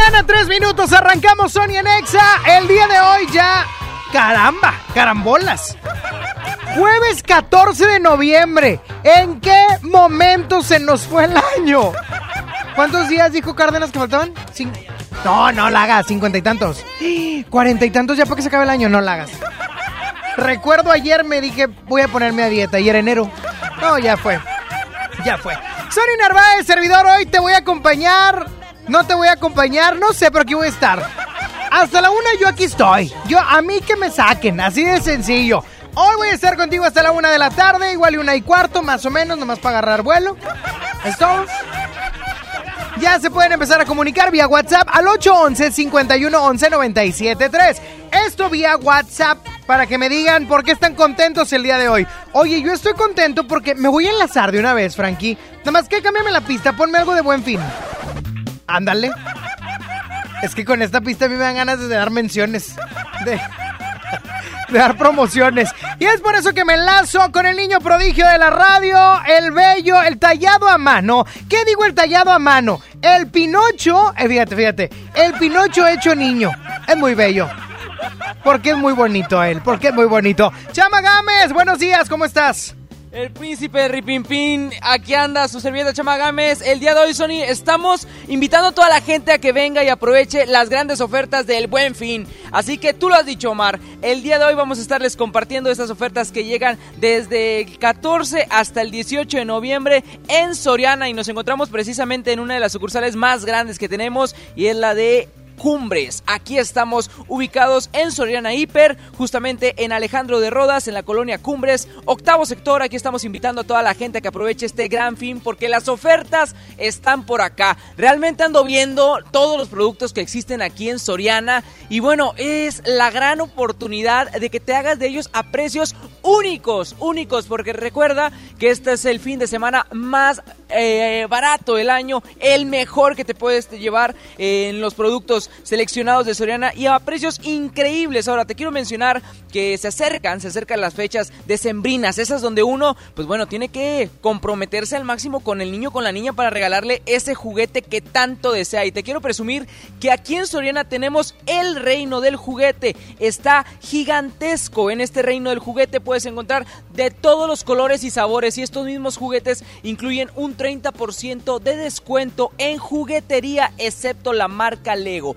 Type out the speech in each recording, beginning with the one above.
11 de la mañana, 3 minutos, arrancamos Sony en Exa. El día de hoy ya, caramba, carambolas. Jueves 14 de noviembre. ¿En qué momento se nos fue el año? ¿Cuántos días dijo Cárdenas que faltaban? Cin- No, no la hagas, cincuenta y tantos. Cuarenta y tantos ya para que se acabe el año, no la hagas. Recuerdo ayer me dije, voy a ponerme a dieta y enero. No, ya fue. Ya fue. Sony Narváez, servidor, hoy te voy a acompañar. No te voy a acompañar, no sé, pero aquí voy a estar. Hasta la una yo aquí estoy. Yo, a mí que me saquen, así de sencillo. Hoy voy a estar contigo hasta la una de la tarde, igual y una y cuarto, más o menos, nomás para agarrar vuelo. ¿Es todo? Ya se pueden empezar a comunicar vía WhatsApp al 811-5111-973. Esto vía WhatsApp para que me digan por qué están contentos el día de hoy. Oye, yo estoy contento porque me voy a enlazar de una vez, Frankie. Nada más que cámbiame la pista, ponme algo de buen fin. Ándale. Es que con esta pista a mí me dan ganas de dar menciones. De, dar promociones. Y es por eso que me enlazo con el niño prodigio de la radio, el bello, el tallado a mano. ¿Qué digo el tallado a mano? El Pinocho, eh, fíjate, fíjate, el Pinocho hecho niño. Es muy bello. Porque es muy bonito él, porque es muy bonito. Chama Gámez, buenos días, ¿cómo estás? El príncipe Ripimpín, aquí anda su servilleta Chama Gámez. El día de hoy, Sony, estamos invitando a toda la gente a que venga y aproveche las grandes ofertas del Buen Fin. Así que tú lo has dicho, Omar. El día de hoy vamos a estarles compartiendo estas ofertas que llegan desde el 14 hasta el 18 de noviembre en Soriana y nos encontramos precisamente en una de las sucursales más grandes que tenemos y es la de Cumbres. Aquí estamos ubicados en Soriana Hiper, justamente en Alejandro de Rodas, en la colonia Cumbres, octavo sector. Aquí estamos invitando a toda la gente a que aproveche este gran fin porque las ofertas están por acá. Realmente ando viendo todos los productos que existen aquí en Soriana y bueno, es la gran oportunidad de que te hagas de ellos a precios únicos, únicos, porque recuerda que este es el fin de semana más eh, barato del año, el mejor que te puedes llevar en los productos seleccionados de Soriana y a precios increíbles. Ahora te quiero mencionar que se acercan, se acercan las fechas decembrinas, esas donde uno, pues bueno, tiene que comprometerse al máximo con el niño, con la niña para regalarle ese juguete que tanto desea. Y te quiero presumir que aquí en Soriana tenemos el reino del juguete. Está gigantesco. En este reino del juguete puedes encontrar de todos los colores y sabores y estos mismos juguetes incluyen un 30% de descuento en juguetería excepto la marca Lego.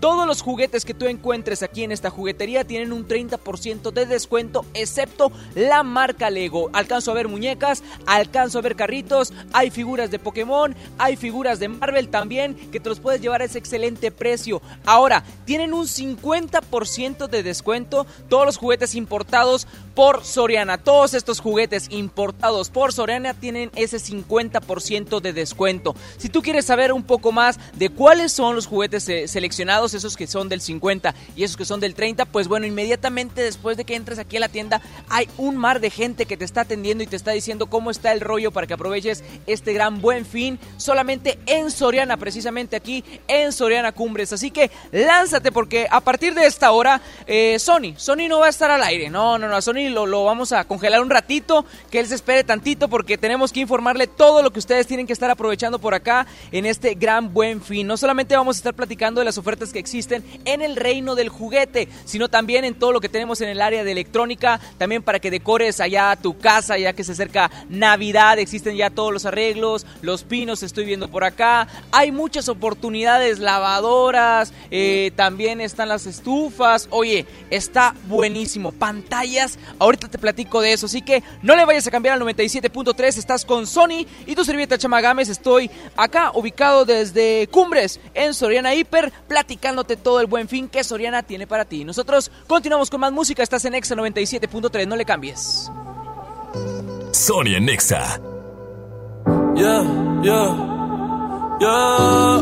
Todos los juguetes que tú encuentres aquí en esta juguetería tienen un 30% de descuento, excepto la marca Lego. Alcanzo a ver muñecas, alcanzo a ver carritos, hay figuras de Pokémon, hay figuras de Marvel también, que te los puedes llevar a ese excelente precio. Ahora, tienen un 50% de descuento todos los juguetes importados por Soriana. Todos estos juguetes importados por Soriana tienen ese 50% de descuento. Si tú quieres saber un poco más de cuáles son los juguetes eh, esos que son del 50 y esos que son del 30, pues bueno, inmediatamente después de que entres aquí a la tienda hay un mar de gente que te está atendiendo y te está diciendo cómo está el rollo para que aproveches este gran buen fin solamente en Soriana, precisamente aquí en Soriana Cumbres. Así que lánzate porque a partir de esta hora, eh, Sony, Sony no va a estar al aire. No, no, no, Sony lo, lo vamos a congelar un ratito, que él se espere tantito porque tenemos que informarle todo lo que ustedes tienen que estar aprovechando por acá en este gran buen fin. No solamente vamos a estar platicando de las ofertas que existen en el reino del juguete, sino también en todo lo que tenemos en el área de electrónica, también para que decores allá tu casa, ya que se acerca Navidad, existen ya todos los arreglos, los pinos estoy viendo por acá, hay muchas oportunidades, lavadoras, eh, también están las estufas, oye, está buenísimo, pantallas, ahorita te platico de eso. Así que no le vayas a cambiar al 97.3, estás con Sony y tu servieta Chamagames. Estoy acá ubicado desde Cumbres en Soriana Hiper, platicándote todo el buen fin que Soriana tiene para ti. Nosotros continuamos con más música, estás en Exa 97.3, no le cambies. Sony en Nexa. Yeah, yeah, yeah.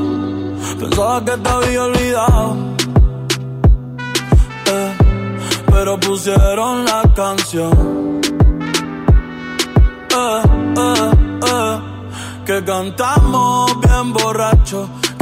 Pensaba que te había olvidado. Eh, pero pusieron la canción. Eh, eh, eh, que cantamos bien borracho,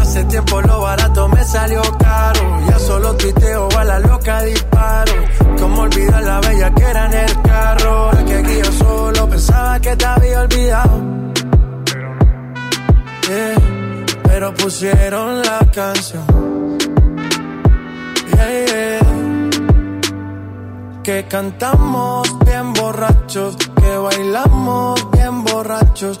Hace tiempo lo barato me salió caro. Ya solo tuiteo a la loca disparo. Como olvidar la bella que era en el carro. Ahora que aquí solo pensaba que te había olvidado. Yeah, pero pusieron la canción. Yeah, yeah. Que cantamos bien borrachos, que bailamos bien borrachos,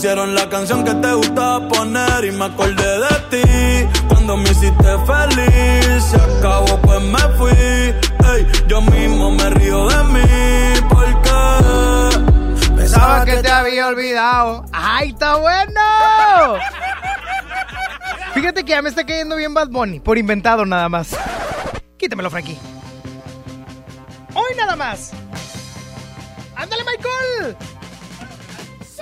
pusieron la canción que te gustaba poner y me acordé de ti, cuando me hiciste feliz, se acabó pues me fui, ey, yo mismo me río de mí, porque Pensaba que te había olvidado. ¡Ay, está bueno! Fíjate que ya me está cayendo bien Bad Bunny, por inventado nada más. Quítamelo, Frankie. Hoy nada más. ¡Ándale, Michael!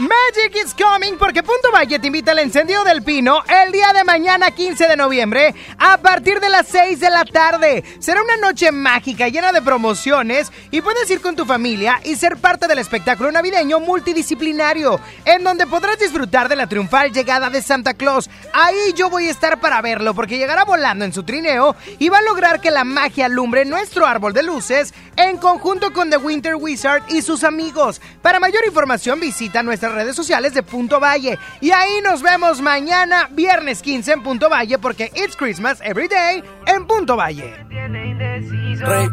Magic is coming porque Punto Valle te invita al encendido del pino el día de mañana 15 de noviembre a partir de las 6 de la tarde. Será una noche mágica llena de promociones y puedes ir con tu familia y ser parte del espectáculo navideño multidisciplinario en donde podrás disfrutar de la triunfal llegada de Santa Claus. Ahí yo voy a estar para verlo porque llegará volando en su trineo y va a lograr que la magia alumbre nuestro árbol de luces en conjunto con The Winter Wizard y sus amigos. Para mayor información visita nuestras redes sociales de Punto Valle. Y ahí nos vemos mañana viernes 15 en Punto Valle porque it's Christmas every day en Punto Valle. Rick,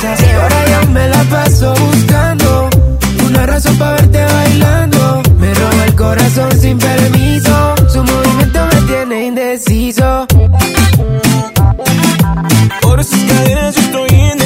cerveza. Y ahora yo me la paso buscando una razón para verte bailando. Me roba el corazón sin permiso. Su movimiento me tiene indeciso. Por esas cadenas yo estoy indeciso.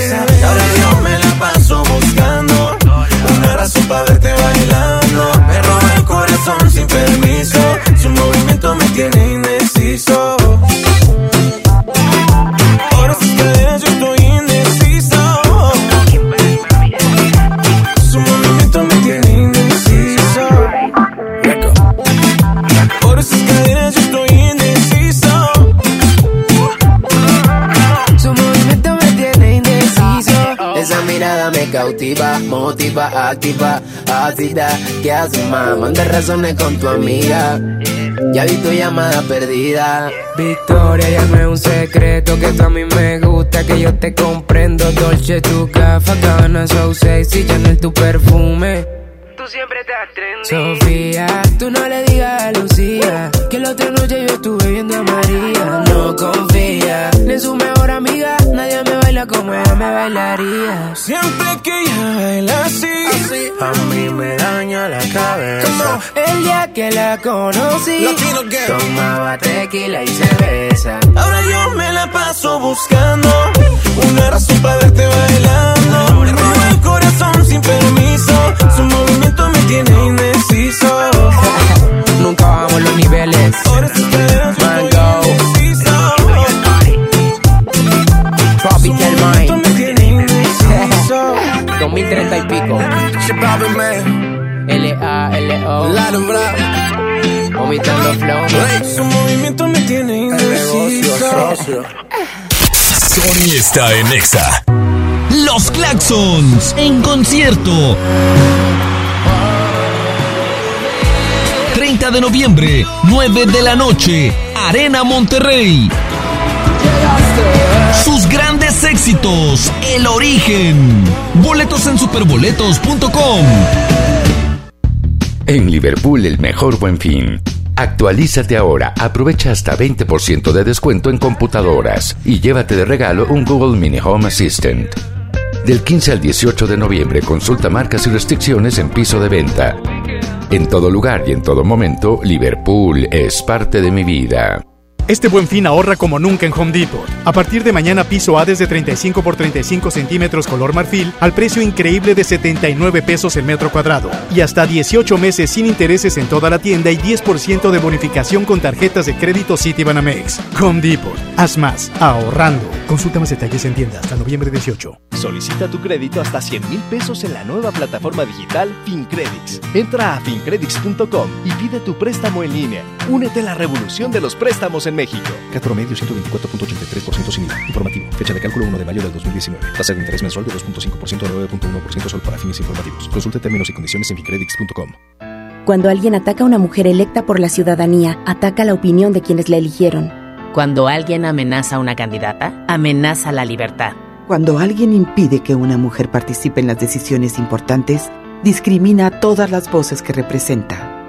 Una razón para verte bailando. Me roba el corazón sin permiso. Su movimiento me tiene indeciso. Me cautiva, motiva, activa, ácida. ¿Qué haces, más? Manda razones con tu amiga. Ya vi tu llamada perdida. Victoria, ya no es un secreto que tú a mí me gusta, que yo te comprendo. Dolce, tu gafa, cabana, so sexy, Chanel, tu perfume. Siempre estás trendy. Sofía, tú no le digas a Lucía que la otra noche yo estuve viendo a María. No confía ni en su mejor amiga. Nadie me baila como ella me bailaría. Siempre que ella baila así, A mí me daña la cabeza. El día que la conocí, tomaba tequila y cerveza. ahora yo me la paso buscando una razón para verte bailando. Me corazón sin permiso. Su movimiento me tiene indeciso. Nunca bajamos los niveles. Ahora sus caderas Mango. indeciso. Su Tropical movimiento Mind. me tiene indeciso. 2030 y pico. L-A-L-O. Brown. Vomitando flow. Su movimiento me tiene indeciso. Sony está en Exa. Los Claxons en concierto. 30 de noviembre, 9 de la noche, Arena Monterrey. Sus grandes éxitos, El Origen. Boletos en superboletos.com. En Liverpool el mejor buen fin. Actualízate ahora, aprovecha hasta 20% de descuento en computadoras y llévate de regalo un Google Mini Home Assistant. Del 15 al 18 de noviembre consulta marcas y restricciones en piso de venta. En todo lugar y en todo momento, Liverpool es parte de mi vida. Este buen fin ahorra como nunca en Home Depot. A partir de mañana piso A desde 35 por 35 centímetros color marfil al precio increíble de 79 pesos el metro cuadrado. Y hasta 18 meses sin intereses en toda la tienda y 10% de bonificación con tarjetas de crédito Citibanamex. Home Depot. Haz más. Ahorrando. Consulta más detalles en tienda hasta noviembre 18. Solicita tu crédito hasta 100 mil pesos en la nueva plataforma digital FinCredits. Entra a fincredits.com y pide tu préstamo en línea. Únete a la revolución de los préstamos en México. Cat promedio 124.83% sin IVA. Informativo. Fecha de cálculo 1 de mayo del 2019. Tasa de interés mensual de 2.5% a 9.1% solo para fines informativos. Consulte términos y condiciones en fincredits.com. Cuando alguien ataca a una mujer electa por la ciudadanía, ataca la opinión de quienes la eligieron. Cuando alguien amenaza a una candidata, amenaza la libertad. Cuando alguien impide que una mujer participe en las decisiones importantes, discrimina a todas las voces que representa.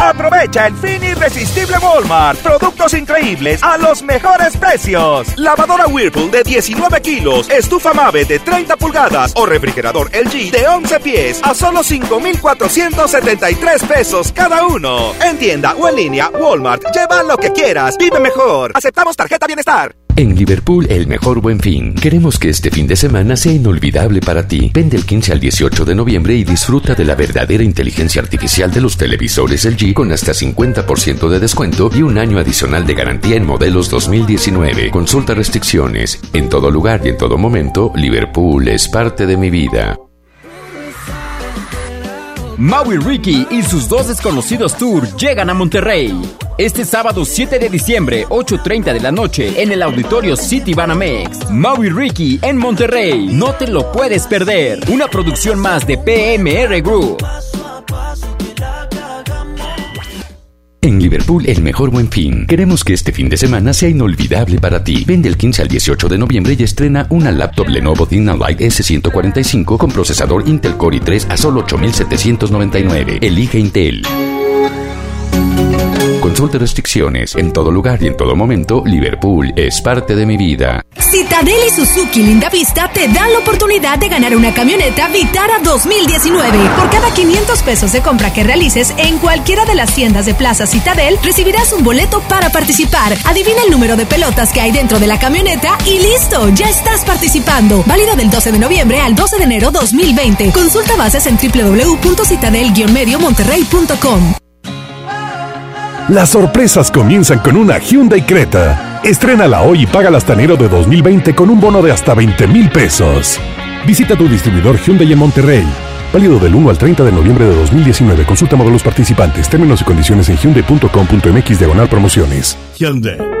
Aprovecha el fin irresistible Walmart. Productos increíbles a los mejores precios. Lavadora Whirlpool de 19 kilos, estufa Mave de 30 pulgadas o refrigerador LG de 11 pies a solo 5,473 pesos cada uno. En tienda o en línea, Walmart. Lleva lo que quieras. Vive mejor. Aceptamos tarjeta bienestar. En Liverpool, el mejor buen fin. Queremos que este fin de semana sea inolvidable para ti. Ven del 15 al 18 de noviembre y disfruta de la verdadera inteligencia artificial de los televisores LG con hasta 50% de descuento y un año adicional de garantía en modelos 2019. Consulta restricciones. En todo lugar y en todo momento, Liverpool es parte de mi vida. Maui Ricky y sus dos desconocidos tour llegan a Monterrey. Este sábado 7 de diciembre, 8.30 de la noche, en el auditorio City Banamex. Maui Ricky en Monterrey. No te lo puedes perder. Una producción más de PMR Group. En Liverpool, el mejor buen fin. Queremos que este fin de semana sea inolvidable para ti. Ven del 15 al 18 de noviembre y estrena una laptop Lenovo ThinkPad S145 con procesador Intel Core i3 a solo 8,799. Elige Intel. Consulte restricciones. En todo lugar y en todo momento, Liverpool es parte de mi vida. Citadel y Suzuki Linda Vista te dan la oportunidad de ganar una camioneta Vitara 2019. Por cada 500 pesos de compra que realices en cualquiera de las tiendas de Plaza Citadel, recibirás un boleto para participar. Adivina el número de pelotas que hay dentro de la camioneta y listo, ya estás participando. Válido del 12 de noviembre al 12 de enero 2020. Consulta bases en www.citadel-monterrey.com. Las sorpresas comienzan con una Hyundai Creta. Estrénala hoy y paga hasta enero de 2020 con un bono de hasta 20 mil pesos. Visita tu distribuidor Hyundai en Monterrey. Válido del 1 al 30 de noviembre de 2019. Consulta modelos participantes, términos y condiciones en hyundai.com.mx diagonal promociones. Hyundai.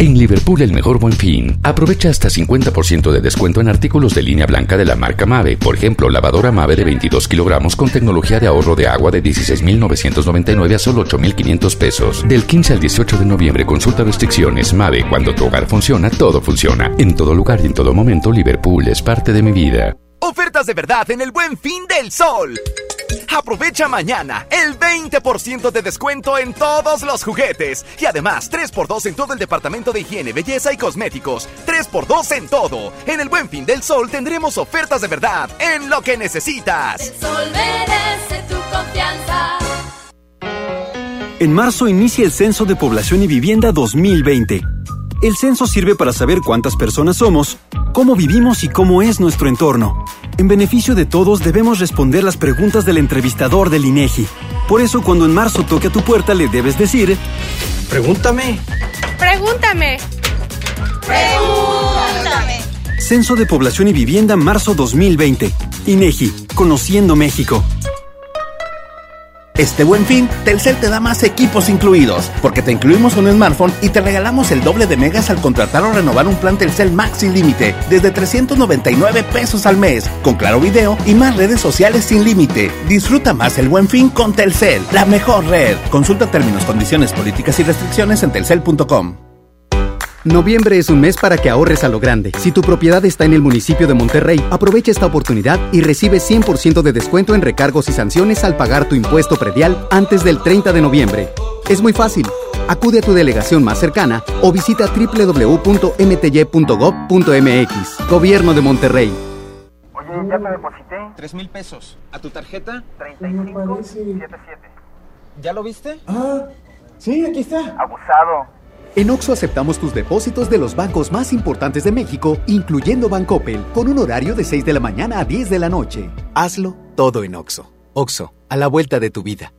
En Liverpool, el mejor buen fin. Aprovecha hasta 50% de descuento en artículos de línea blanca de la marca Mave. Por ejemplo, lavadora Mave de 22 kilogramos con tecnología de ahorro de agua de 16,999 a solo 8,500 pesos. Del 15 al 18 de noviembre, consulta restricciones. Mave, cuando tu hogar funciona, todo funciona. En todo lugar y en todo momento, Liverpool es parte de mi vida. Ofertas de verdad en el buen fin del sol. Aprovecha mañana el 20% de descuento en todos los juguetes. Y además 3x2 en todo el departamento de higiene, belleza y cosméticos. 3x2 en todo. En el buen fin del sol tendremos ofertas de verdad en lo que necesitas. El sol merece tu confianza. En marzo inicia el Censo de Población y Vivienda 2020. El censo sirve para saber cuántas personas somos, cómo vivimos y cómo es nuestro entorno. En beneficio de todos debemos responder las preguntas del entrevistador del INEGI. Por eso cuando en marzo toque a tu puerta le debes decir, pregúntame. Pregúntame. Pregúntame. Censo de Población y Vivienda marzo 2020. INEGI, Conociendo México. Este buen fin, Telcel te da más equipos incluidos, porque te incluimos un smartphone y te regalamos el doble de megas al contratar o renovar un plan Telcel Max sin límite, desde 399 pesos al mes, con claro video y más redes sociales sin límite. Disfruta más el buen fin con Telcel, la mejor red. Consulta términos, condiciones, políticas y restricciones en telcel.com. Noviembre es un mes para que ahorres a lo grande. Si tu propiedad está en el municipio de Monterrey, aprovecha esta oportunidad y recibe 100% de descuento en recargos y sanciones al pagar tu impuesto predial antes del 30 de noviembre. Es muy fácil. Acude a tu delegación más cercana o visita www.mty.gov.mx. Gobierno de Monterrey. Oye, ya te deposité. Tres mil pesos. ¿A tu tarjeta? 3577. ¿Ya lo viste? Ah, sí, aquí está. Abusado. En Oxo aceptamos tus depósitos de los bancos más importantes de México, incluyendo Bancoppel, con un horario de 6 de la mañana a 10 de la noche. Hazlo todo en Oxo. Oxo, a la vuelta de tu vida.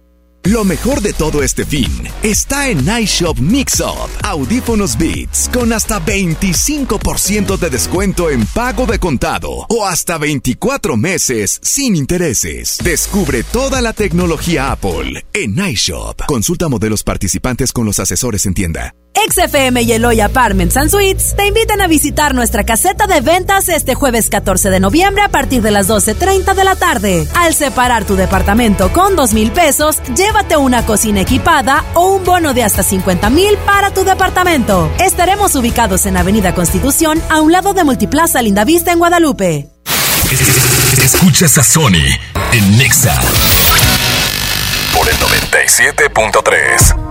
Lo mejor de todo este fin está en iShop Mix-Up. Audífonos Beats con hasta 25% de descuento en pago de contado o hasta 24 meses sin intereses. Descubre toda la tecnología Apple en iShop. Consulta modelos participantes con los asesores en tienda. XFM y Eloy Apartments and Suites te invitan a visitar nuestra caseta de ventas este jueves 14 de noviembre a partir de las 12.30 de la tarde. Al separar tu departamento con 2 mil pesos, llévate una cocina equipada o un bono de hasta 50 mil para tu departamento. Estaremos ubicados en Avenida Constitución a un lado de Multiplaza Lindavista en Guadalupe. Escuchas a Sony en Nexa por el 97.3.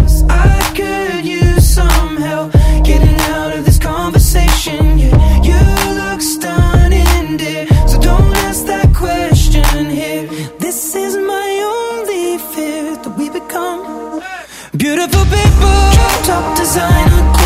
Top designer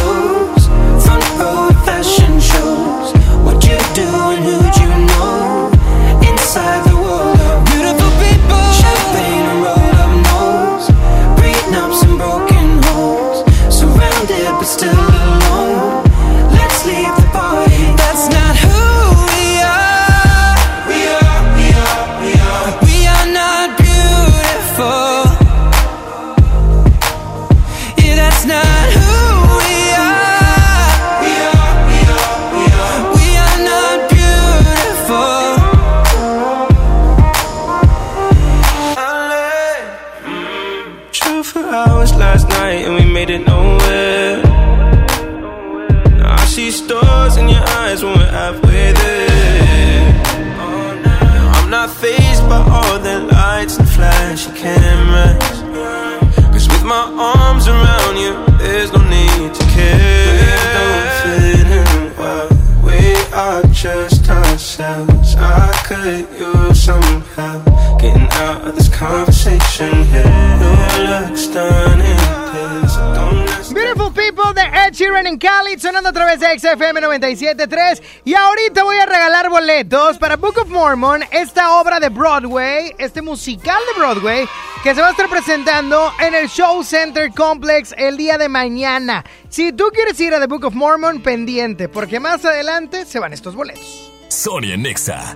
Beautiful People de Ed Sheeran en Cali, sonando a través de XFM 97.3. Y ahorita voy a regalar boletos para Book of Mormon, esta obra de Broadway, este musical de Broadway, que se va a estar presentando en el Show Center Complex el día de mañana. Si tú quieres ir a The Book of Mormon, pendiente, porque más adelante se van estos boletos. Sonia Nexa.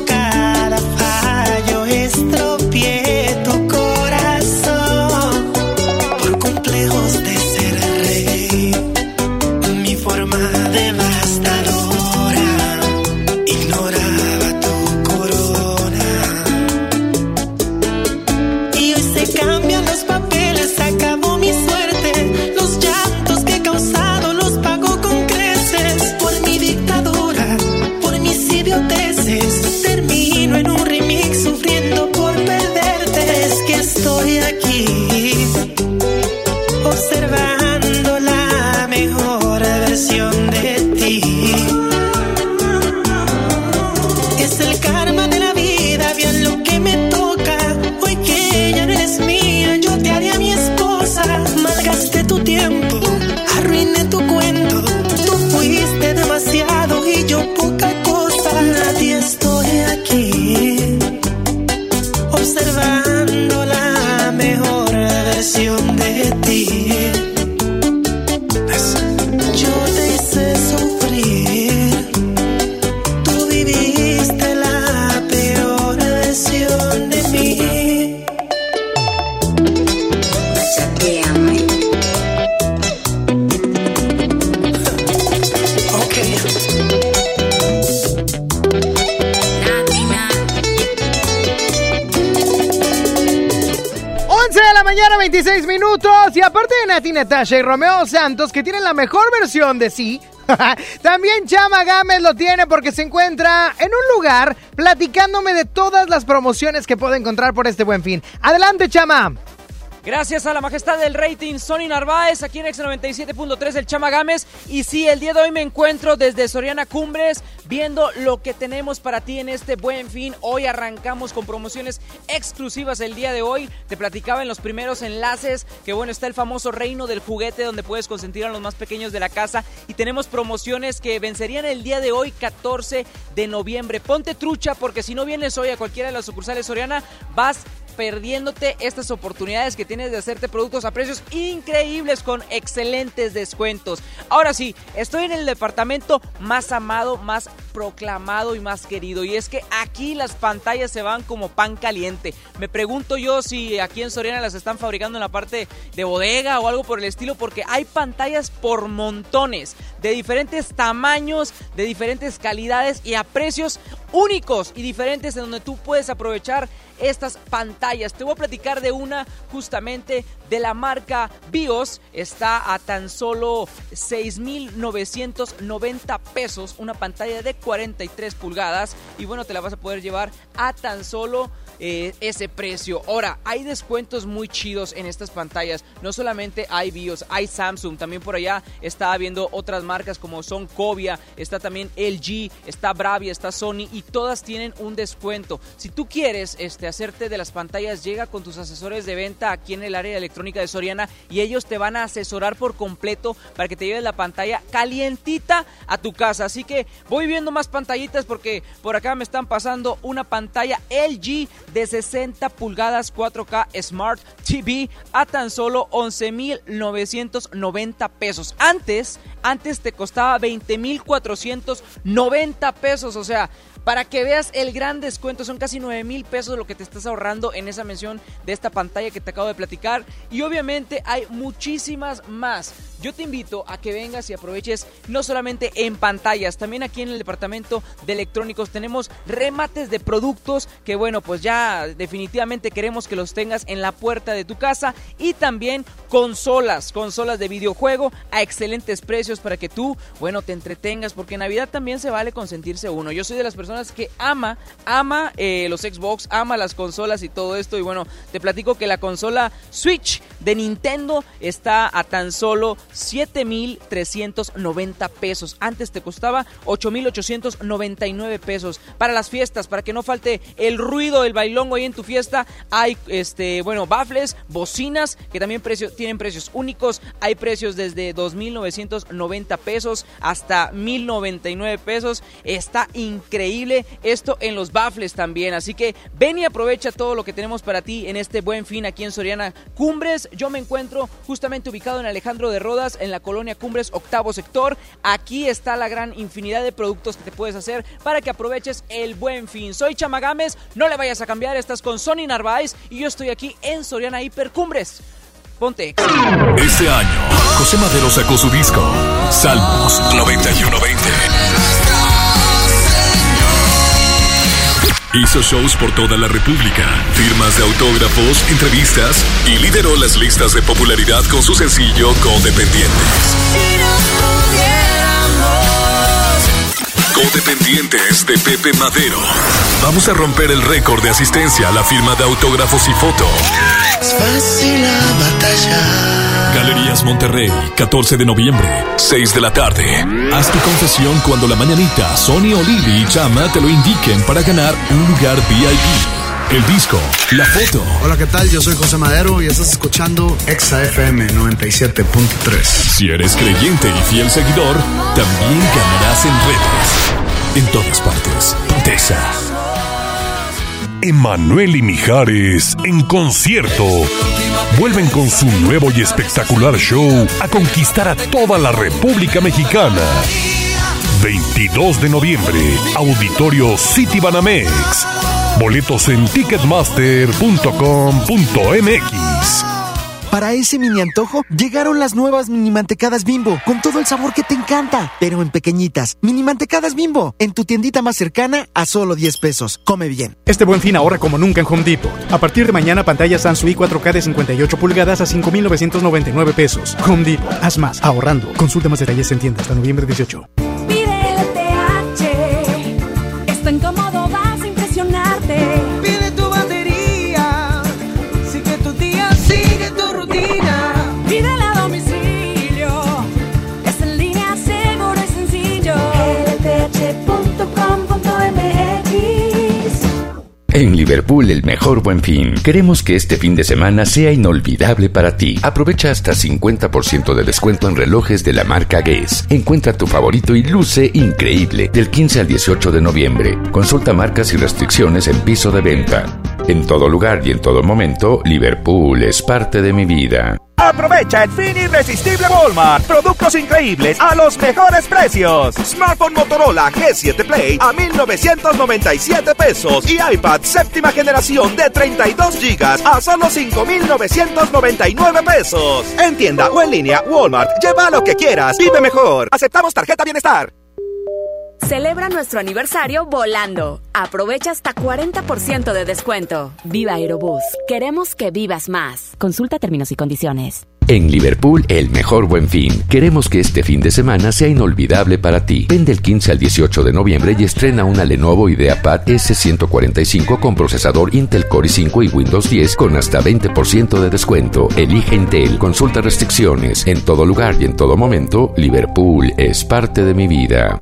y Romeo Santos, que tienen la mejor versión de sí, también Chama Gámez lo tiene porque se encuentra en un lugar platicándome de todas las promociones que puede encontrar por este buen fin. Adelante, Chama. Gracias a la majestad del rating, Sony Narváez, aquí en X97.3 el Chama Gámez. Y sí, el día de hoy me encuentro desde Soriana Cumbres viendo lo que tenemos para ti en este buen fin. Hoy arrancamos con promociones exclusivas el día de hoy. Te platicaba en los primeros enlaces que bueno, está el famoso reino del juguete donde puedes consentir a los más pequeños de la casa. Y tenemos promociones que vencerían el día de hoy, 14 de noviembre. Ponte trucha porque si no vienes hoy a cualquiera de las sucursales Soriana, vas perdiéndote estas oportunidades que tienes de hacerte productos a precios increíbles con excelentes descuentos. Ahora sí, estoy en el departamento más amado, más proclamado y más querido. Y es que aquí las pantallas se van como pan caliente. Me pregunto yo si aquí en Soriana las están fabricando en la parte de bodega o algo por el estilo, porque hay pantallas por montones, de diferentes tamaños, de diferentes calidades y a precios únicos y diferentes en donde tú puedes aprovechar estas pantallas. Te voy a platicar de una justamente de la marca BIOS. Está a tan solo 6.990 pesos. Una pantalla de 43 pulgadas. Y bueno, te la vas a poder llevar a tan solo eh, ese precio. Ahora, hay descuentos muy chidos en estas pantallas. No solamente hay BIOS, hay Samsung. También por allá está viendo otras marcas como son Cobia, está también LG, está Bravia, está Sony y todas tienen un descuento. Si tú quieres este, hacerte de las pantallas, llega con tus asesores de venta aquí en el área electrónica de Soriana y ellos te van a asesorar por completo para que te lleves la pantalla calientita a tu casa. Así que voy viendo más pantallitas porque por acá me están pasando una pantalla LG de 60 pulgadas 4K Smart TV a tan solo 11.990 pesos. Antes, antes te costaba 20.490 pesos, o sea, para que veas el gran descuento, son casi 9 mil pesos lo que te estás ahorrando en esa mención de esta pantalla que te acabo de platicar. Y obviamente hay muchísimas más. Yo te invito a que vengas y aproveches no solamente en pantallas, también aquí en el departamento de electrónicos tenemos remates de productos que bueno, pues ya definitivamente queremos que los tengas en la puerta de tu casa y también consolas, consolas de videojuego a excelentes precios para que tú, bueno, te entretengas porque en Navidad también se vale consentirse uno. Yo soy de las personas que ama, ama eh, los Xbox, ama las consolas y todo esto. Y bueno, te platico que la consola Switch de Nintendo está a tan solo 7.390 pesos. Antes te costaba 8.899 pesos. Para las fiestas, para que no falte el ruido del bailongo ahí en tu fiesta, hay, este, bueno, baffles, bocinas, que también tienen precios únicos. Hay precios desde 2.990 pesos hasta 1.099 pesos. Está increíble esto en los baffles también. Así que ven y aprovecha todo lo que tenemos para ti en este buen fin aquí en Soriana Cumbres. Yo me encuentro justamente ubicado en Alejandro de Rodas, en la colonia Cumbres, octavo sector. Aquí está la gran infinidad de productos que te puedes hacer para que aproveches el buen fin. Soy Chamagames, no le vayas a cambiar, estás con Sony Narváez y yo estoy aquí en Soriana Hipercumbres. Ponte. Este año, José Madero sacó su disco, Salmos 9120. Hizo shows por toda la República, firmas de autógrafos, entrevistas y lideró las listas de popularidad con su sencillo Codependientes. Codependientes de Pepe Madero. Vamos a romper el récord de asistencia a la firma de autógrafos y foto. fácil la batalla. Galerías Monterrey, 14 de noviembre, 6 de la tarde. Haz tu confesión cuando la mañanita, Sony, Olili y Chama te lo indiquen para ganar un lugar VIP. El disco, la foto. Hola, ¿qué tal? Yo soy José Madero y estás escuchando Exa FM 97.3. Si eres creyente y fiel seguidor, también ganarás en redes. En todas partes. Puteza. Emanuel y Mijares en concierto. Vuelven con su nuevo y espectacular show a conquistar a toda la República Mexicana. 22 de noviembre, Auditorio City Banamex. Boletos en ticketmaster.com.mx. Para ese mini antojo, llegaron las nuevas mini mantecadas bimbo, con todo el sabor que te encanta, pero en pequeñitas. Mini mantecadas bimbo, en tu tiendita más cercana a solo 10 pesos. Come bien. Este buen fin ahorra como nunca en Home Depot. A partir de mañana, pantalla Samsung 4K de 58 pulgadas a 5,999 pesos. Home Depot, haz más, ahorrando. Consulta más detalles en tienda hasta noviembre 18. En Liverpool, el mejor buen fin. Queremos que este fin de semana sea inolvidable para ti. Aprovecha hasta 50% de descuento en relojes de la marca Guess. Encuentra tu favorito y luce increíble del 15 al 18 de noviembre. Consulta marcas y restricciones en piso de venta. En todo lugar y en todo momento, Liverpool es parte de mi vida. Aprovecha el fin irresistible Walmart. Productos increíbles a los mejores precios. Smartphone Motorola G7 Play a 1997 pesos y iPad séptima generación de 32 gigas a solo 5999 pesos. En tienda o en línea, Walmart. Lleva lo que quieras. Vive mejor. Aceptamos tarjeta bienestar. Celebra nuestro aniversario volando. Aprovecha hasta 40% de descuento. Viva Aerobús. Queremos que vivas más. Consulta términos y condiciones. En Liverpool, el mejor buen fin. Queremos que este fin de semana sea inolvidable para ti. Ven del 15 al 18 de noviembre y estrena una Lenovo IdeaPad S145 con procesador Intel Core i5 y Windows 10 con hasta 20% de descuento. Elige Intel. Consulta restricciones. En todo lugar y en todo momento, Liverpool es parte de mi vida.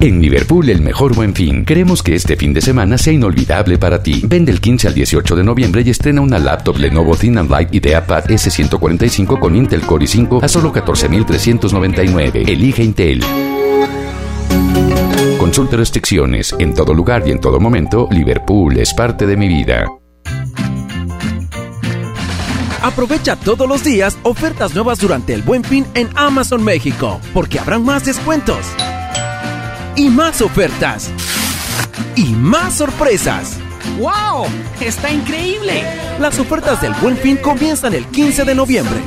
En Liverpool, el mejor buen fin. Queremos que este fin de semana sea inolvidable para ti. Ven del 15 al 18 de noviembre y estrena una laptop Lenovo Thin and Light IdeaPad S145 con Intel Core i5 a solo 14,399. Elige Intel. Consulta restricciones. En todo lugar y en todo momento, Liverpool es parte de mi vida. Aprovecha todos los días ofertas nuevas durante el Buen Fin en Amazon México, porque habrán más descuentos y más ofertas y más sorpresas. ¡Wow! ¡Está increíble! Las ofertas del Buen Fin comienzan el 15 de noviembre.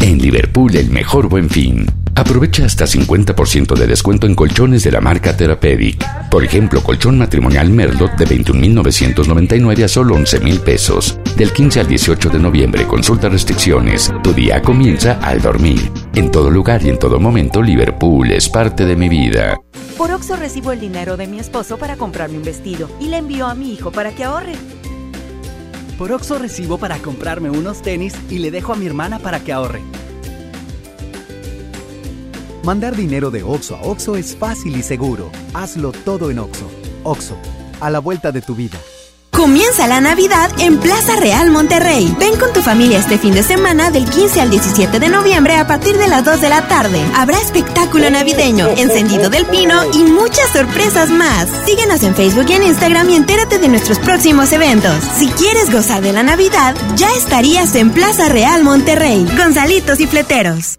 En Liverpool, el mejor buen fin. Aprovecha hasta 50% de descuento en colchones de la marca Therapeutic. Por ejemplo, colchón matrimonial Merlot de 21.999 a solo 11.000 pesos. Del 15 al 18 de noviembre, consulta restricciones. Tu día comienza al dormir. En todo lugar y en todo momento, Liverpool es parte de mi vida. Por Oxo recibo el dinero de mi esposo para comprarme un vestido y le envío a mi hijo para que ahorre. Por Oxo recibo para comprarme unos tenis y le dejo a mi hermana para que ahorre. Mandar dinero de Oxo a Oxo es fácil y seguro. Hazlo todo en Oxo. Oxo, a la vuelta de tu vida. Comienza la Navidad en Plaza Real Monterrey. Ven con tu familia este fin de semana del 15 al 17 de noviembre a partir de las 2 de la tarde. Habrá espectáculo navideño, encendido del pino y muchas sorpresas más. Síguenos en Facebook y en Instagram y entérate de nuestros próximos eventos. Si quieres gozar de la Navidad, ya estarías en Plaza Real Monterrey. Gonzalitos y fleteros.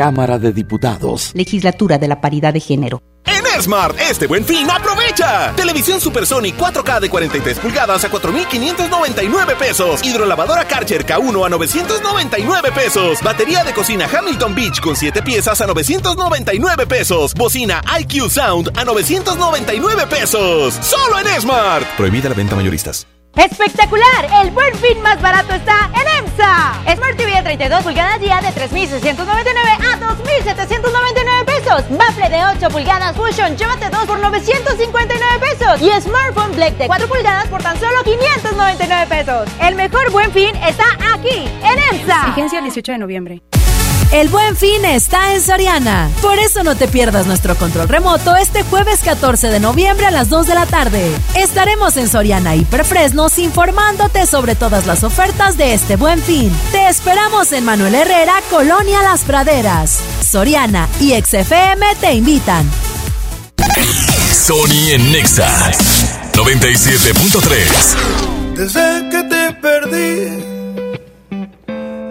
Cámara de Diputados. Legislatura de la Paridad de Género. En Smart, este buen fin, aprovecha. Televisión Supersonic 4K de 43 pulgadas a 4,599 pesos. Hidrolavadora Karcher K1 a 999 pesos. Batería de cocina Hamilton Beach con 7 piezas a 999 pesos. Bocina IQ Sound a 999 pesos. Solo en Smart. Prohibida la venta mayoristas. ¡Espectacular! El buen fin más barato está en EMSA. Smart TV de 32 pulgadas ya de 3.699 a 2.799 pesos. Bafle de 8 pulgadas Fusion, llévate 2 por 959 pesos. Y Smartphone Black de 4 pulgadas por tan solo 599 pesos. El mejor buen fin está aquí, en EMSA. Vigencia el 18 de noviembre. El buen fin está en Soriana. Por eso no te pierdas nuestro control remoto este jueves 14 de noviembre a las 2 de la tarde. Estaremos en Soriana Hiperfresnos informándote sobre todas las ofertas de este buen fin. Te esperamos en Manuel Herrera, Colonia Las Praderas. Soriana y XFM te invitan. Sony en Nexa 97.3. Desde que te perdí,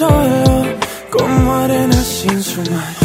Estoy solo como arena sin su mar.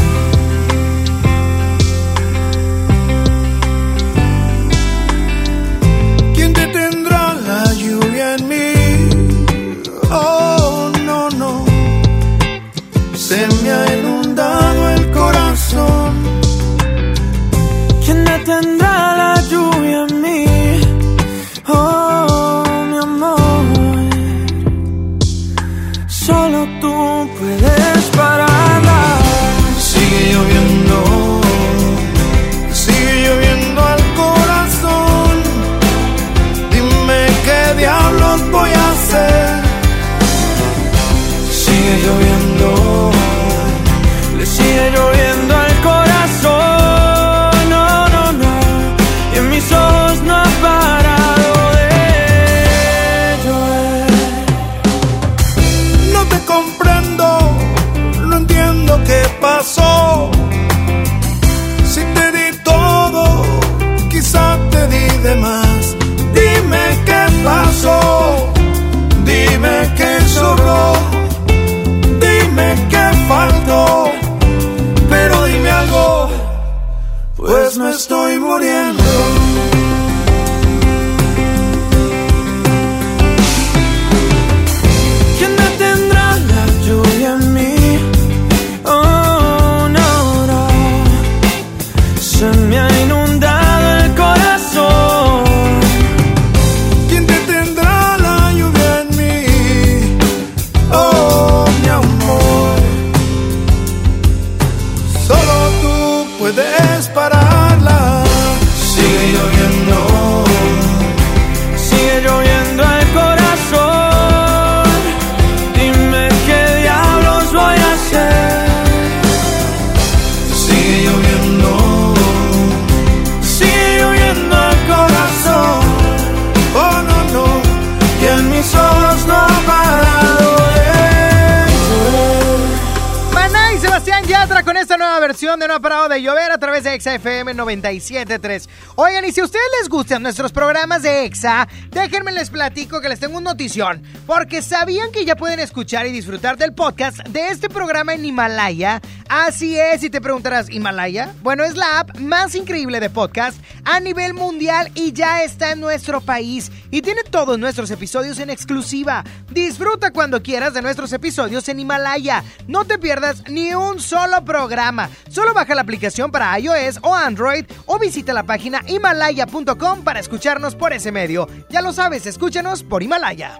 Parado de llover a través Exa FM 97.3. Oigan, y si a ustedes les gustan nuestros programas de Exa, déjenme les platico que les tengo una notición. Porque sabían que ya pueden escuchar y disfrutar del podcast de este programa en Himalaya. Así es, y te preguntarás, ¿Himalaya? Bueno, es la app más increíble de podcast a nivel mundial y ya está en nuestro país. Y tiene todos nuestros episodios en exclusiva. Disfruta cuando quieras de nuestros episodios en Himalaya. No te pierdas ni un solo programa. Solo baja la aplicación para iOS o Android o visita la página himalaya.com para escucharnos por ese medio. Ya lo sabes, escúchanos por Himalaya.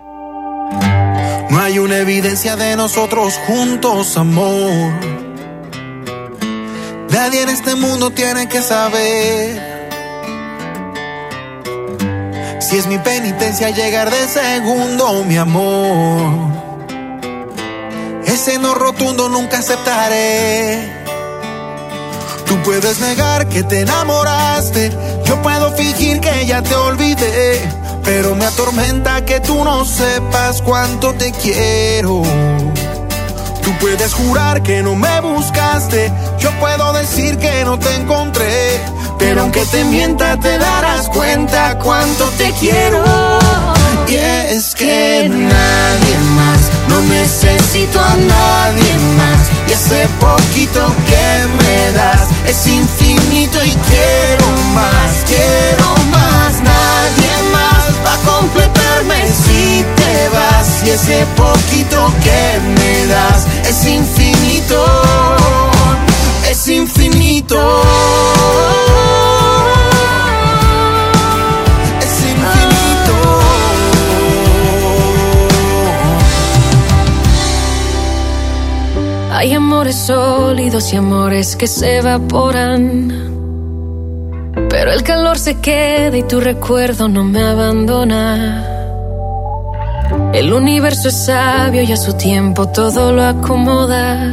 No hay una evidencia de nosotros juntos, amor. Nadie en este mundo tiene que saber. Si es mi penitencia llegar de segundo, mi amor. Ese no rotundo nunca aceptaré. Tú puedes negar que te enamoraste. Yo puedo fingir que ya te olvidé. Pero me atormenta que tú no sepas cuánto te quiero. Tú puedes jurar que no me buscaste. Yo puedo decir que no te encontré. Pero aunque te mienta, te darás cuenta cuánto te quiero. Y es que nadie más, no necesito a nadie más. Y ese poquito que me das es infinito y quiero más, quiero más. Nadie más va a completarme si te vas. Y ese poquito que me das es infinito, es infinito. Hay amores sólidos y amores que se evaporan. Pero el calor se queda y tu recuerdo no me abandona. El universo es sabio y a su tiempo todo lo acomoda.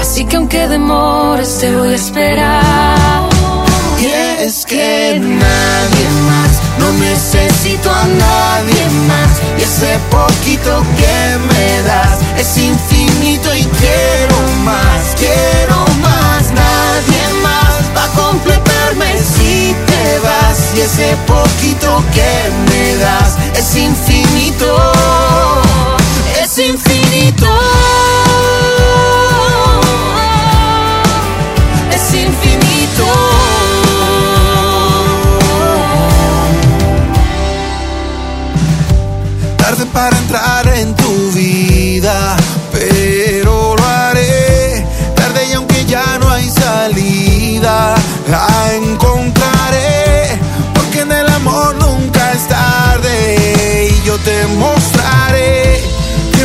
Así que aunque demores te voy a esperar. Y es que nadie más, no necesito a nadie más. Y ese poquito que me das es infinito y quiero más, quiero más. Nadie más va a completarme si te vas. Y ese poquito que me das es infinito, es infinito. Es infinito. Tarde para entrar en tu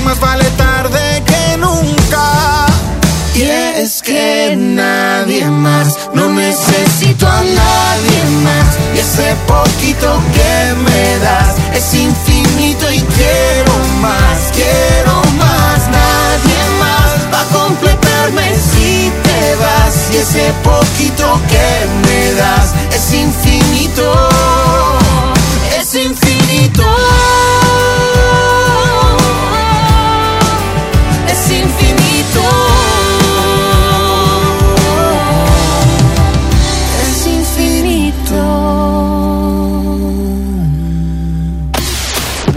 más vale tarde que nunca. Y es que nadie más, no necesito a nadie más. Y ese poquito que me das es infinito y quiero más, quiero más. Nadie más va a completarme si te vas. Y ese poquito que me das es infinito,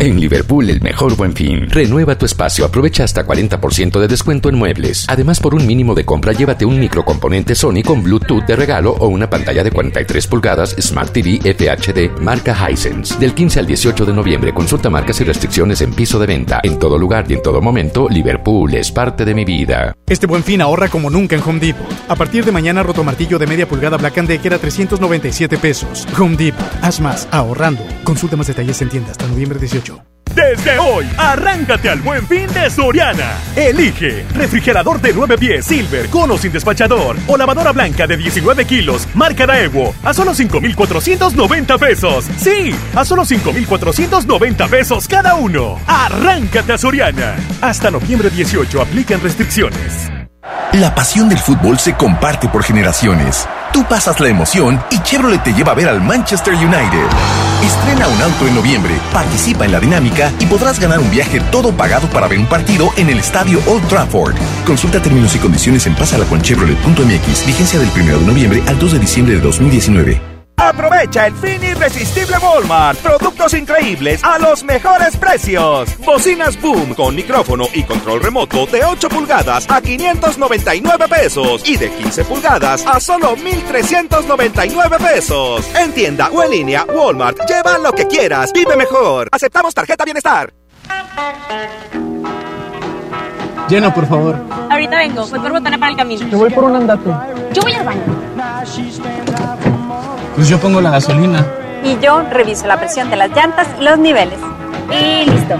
En Liverpool, el mejor buen fin. Renueva tu espacio, aprovecha hasta 40% de descuento en muebles. Además, por un mínimo de compra, llévate un microcomponente Sony con Bluetooth de regalo o una pantalla de 43 pulgadas Smart TV FHD marca Hisense. Del 15 al 18 de noviembre, consulta marcas y restricciones en piso de venta. En todo lugar y en todo momento, Liverpool es parte de mi vida. Este buen fin ahorra como nunca en Home Depot. A partir de mañana, rotomartillo de media pulgada Black Decker a 397 pesos. Home Depot. Haz más, ahorrando. Consulta más detalles en tienda hasta noviembre 18. Desde hoy, arráncate al buen fin de Soriana. Elige refrigerador de 9 pies Silver con o sin despachador o lavadora blanca de 19 kilos, marca Daewoo, a solo 5,490 pesos. Sí, a solo 5,490 pesos cada uno. Arráncate a Soriana. Hasta noviembre 18 aplican restricciones. La pasión del fútbol se comparte por generaciones. Tú pasas la emoción y Chevrolet te lleva a ver al Manchester United. Estrena un auto en noviembre, participa en la dinámica y podrás ganar un viaje todo pagado para ver un partido en el estadio Old Trafford. Consulta términos y condiciones en pasalaconchevrolet.mx. Vigencia del 1 de noviembre al 2 de diciembre de 2019. Aprovecha el fin irresistible Walmart. Productos increíbles a los mejores precios. Bocinas Boom con micrófono y control remoto de 8 pulgadas a 599 pesos y de 15 pulgadas a solo 1399 pesos. En tienda o en línea, Walmart. Lleva lo que quieras. Vive mejor. Aceptamos tarjeta bienestar. Llena, por favor. Ahorita vengo, voy por botana para el camino. Yo voy por un andate. Yo voy al baño. Pues yo pongo la gasolina. Y yo reviso la presión de las llantas y los niveles. Y listo.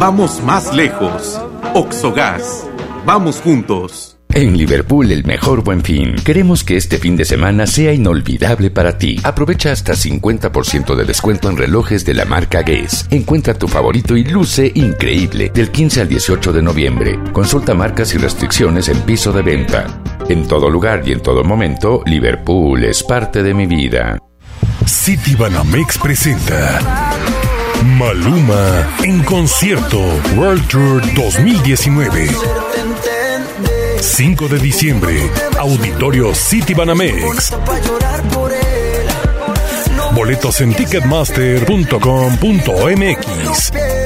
Vamos más lejos. Oxogas. Vamos juntos. En Liverpool, el mejor buen fin. Queremos que este fin de semana sea inolvidable para ti. Aprovecha hasta 50% de descuento en relojes de la marca Guess. Encuentra tu favorito y luce increíble. Del 15 al 18 de noviembre. Consulta marcas y restricciones en piso de venta. En todo lugar y en todo momento, Liverpool es parte de mi vida. City Banamex presenta Maluma en concierto World Tour 2019. 5 de diciembre, Auditorio City Banamex. Boletos en ticketmaster.com.mx.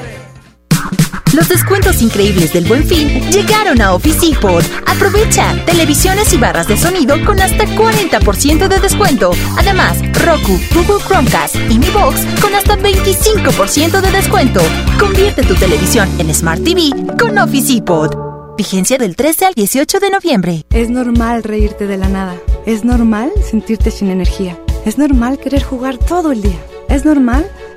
Los descuentos increíbles del Buen Fin llegaron a Office Depot. Aprovecha televisiones y barras de sonido con hasta 40% de descuento. Además, Roku, Google Chromecast y Mi Box con hasta 25% de descuento. Convierte tu televisión en Smart TV con Office Depot. Vigencia del 13 al 18 de noviembre. Es normal reírte de la nada. Es normal sentirte sin energía. Es normal querer jugar todo el día. Es normal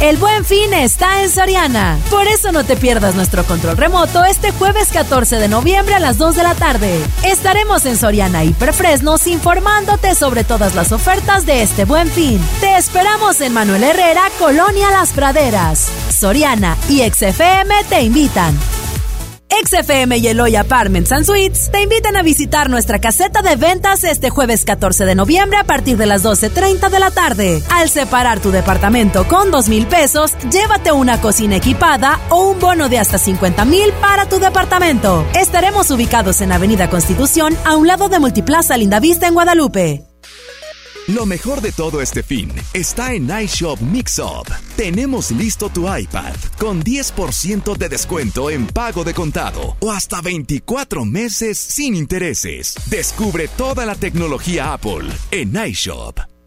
El buen fin está en Soriana. Por eso no te pierdas nuestro control remoto este jueves 14 de noviembre a las 2 de la tarde. Estaremos en Soriana Hiperfresnos informándote sobre todas las ofertas de este buen fin. Te esperamos en Manuel Herrera, Colonia Las Praderas. Soriana y XFM te invitan. XFM y Eloy Apartments and Suites te invitan a visitar nuestra caseta de ventas este jueves 14 de noviembre a partir de las 12.30 de la tarde. Al separar tu departamento con 2 mil pesos, llévate una cocina equipada o un bono de hasta 50 mil para tu departamento. Estaremos ubicados en Avenida Constitución a un lado de Multiplaza Lindavista en Guadalupe. Lo mejor de todo este fin está en iShop Mix-Up. Tenemos listo tu iPad con 10% de descuento en pago de contado o hasta 24 meses sin intereses. Descubre toda la tecnología Apple en iShop.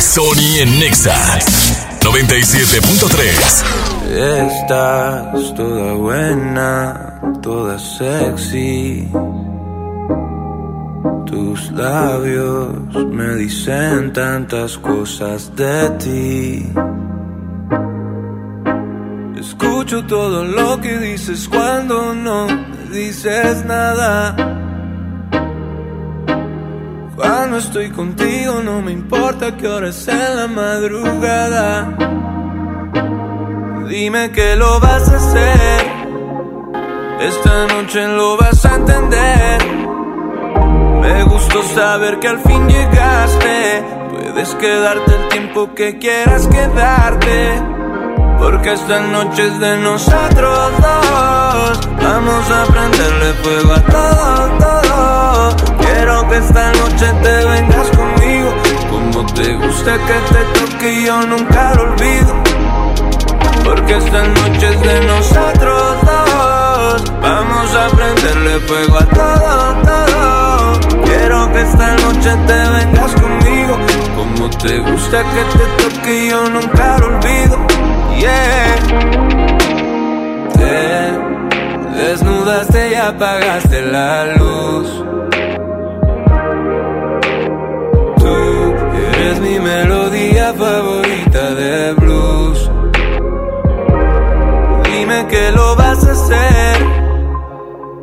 Sony en Nexa 97.3. Estás toda buena, toda sexy. Tus labios me dicen tantas cosas de ti. Escucho todo lo que dices cuando no me dices nada. Cuando estoy contigo no me importa que hora sea la madrugada. Dime que lo vas a hacer. Esta noche lo vas a entender. Me gustó saber que al fin llegaste. Puedes quedarte el tiempo que quieras quedarte. Porque esta noche es de nosotros dos. Vamos a prenderle fuego a todo, todo. Quiero que esta noche te vengas conmigo. Como te gusta que te toque yo nunca lo olvido. Porque esta noche es de nosotros dos. Vamos a prenderle fuego a todo, todo. Quiero que esta noche te vengas conmigo. Como te gusta que te toque yo nunca lo olvido. Yeah. Te desnudaste y apagaste la luz. Eres mi melodía favorita de blues. Dime que lo vas a hacer.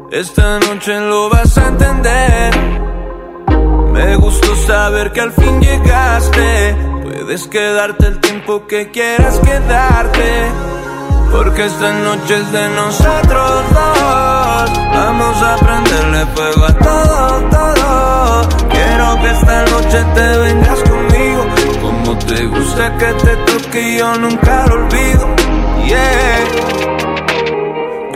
Esta noche lo vas a entender. Me gustó saber que al fin llegaste. Puedes quedarte el tiempo que quieras quedarte. Porque esta noche es de nosotros dos. Vamos a prenderle fuego a todo, todo. Quiero que esta noche te vengas conmigo. Como te gusta que te toque yo nunca lo olvido. Yeah.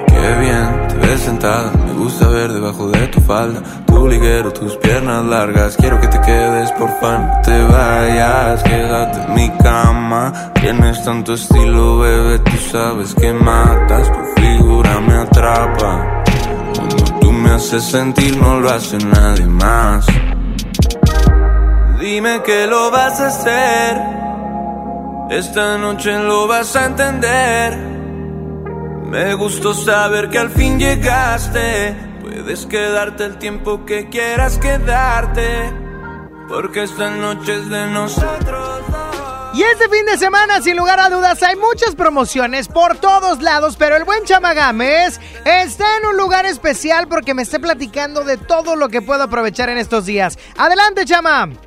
Qué bien te ves sentada. Me gusta ver debajo de tu falda. Tu liguero, tus piernas largas. Quiero que te quedes, por fan. No te vayas, quédate en mi cama. Tienes tanto estilo, bebé. Tú sabes que matas. Tu figura me atrapa. Cuando tú me haces sentir, no lo hace nadie más. Dime que lo vas a hacer. Esta noche lo vas a entender. Me gustó saber que al fin llegaste. Puedes quedarte el tiempo que quieras quedarte. Porque esta noche es de nosotros. Y este fin de semana, sin lugar a dudas, hay muchas promociones por todos lados, pero el buen Chamagames está en un lugar especial porque me está platicando de todo lo que puedo aprovechar en estos días. Adelante, Chama.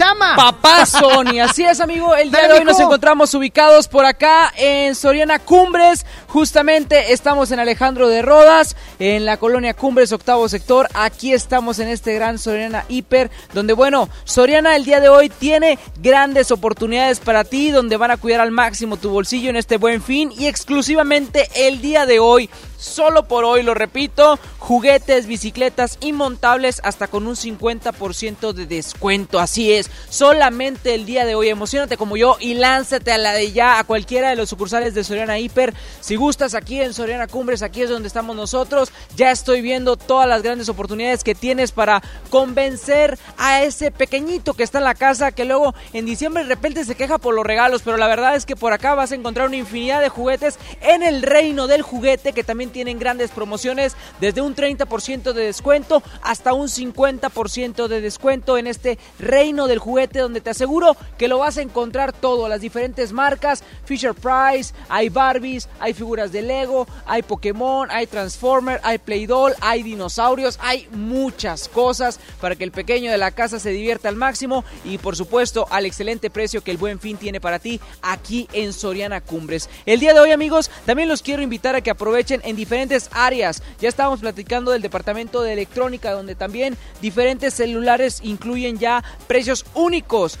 Chama. Papá Sony, así es amigo, el día Dale, de hoy nos encontramos ubicados por acá en Soriana Cumbres, justamente estamos en Alejandro de Rodas, en la colonia Cumbres, octavo sector, aquí estamos en este gran Soriana Hiper, donde bueno, Soriana el día de hoy tiene grandes oportunidades para ti, donde van a cuidar al máximo tu bolsillo en este buen fin. Y exclusivamente el día de hoy Solo por hoy, lo repito, juguetes, bicicletas y montables hasta con un 50% de descuento. Así es, solamente el día de hoy. Emocionate como yo y lánzate a la de ya a cualquiera de los sucursales de Soriana Hiper. Si gustas aquí en Soriana Cumbres, aquí es donde estamos nosotros. Ya estoy viendo todas las grandes oportunidades que tienes para convencer a ese pequeñito que está en la casa que luego en diciembre de repente se queja por los regalos. Pero la verdad es que por acá vas a encontrar una infinidad de juguetes en el reino del juguete que también tienen grandes promociones desde un 30% de descuento hasta un 50% de descuento en este reino del juguete donde te aseguro que lo vas a encontrar todo, las diferentes marcas, Fisher Price, hay Barbies, hay figuras de Lego, hay Pokémon, hay Transformer, hay Play-Doh, hay dinosaurios, hay muchas cosas para que el pequeño de la casa se divierta al máximo y por supuesto al excelente precio que el Buen Fin tiene para ti aquí en Soriana Cumbres. El día de hoy amigos, también los quiero invitar a que aprovechen en diferentes áreas. Ya estábamos platicando del departamento de electrónica, donde también diferentes celulares incluyen ya precios únicos,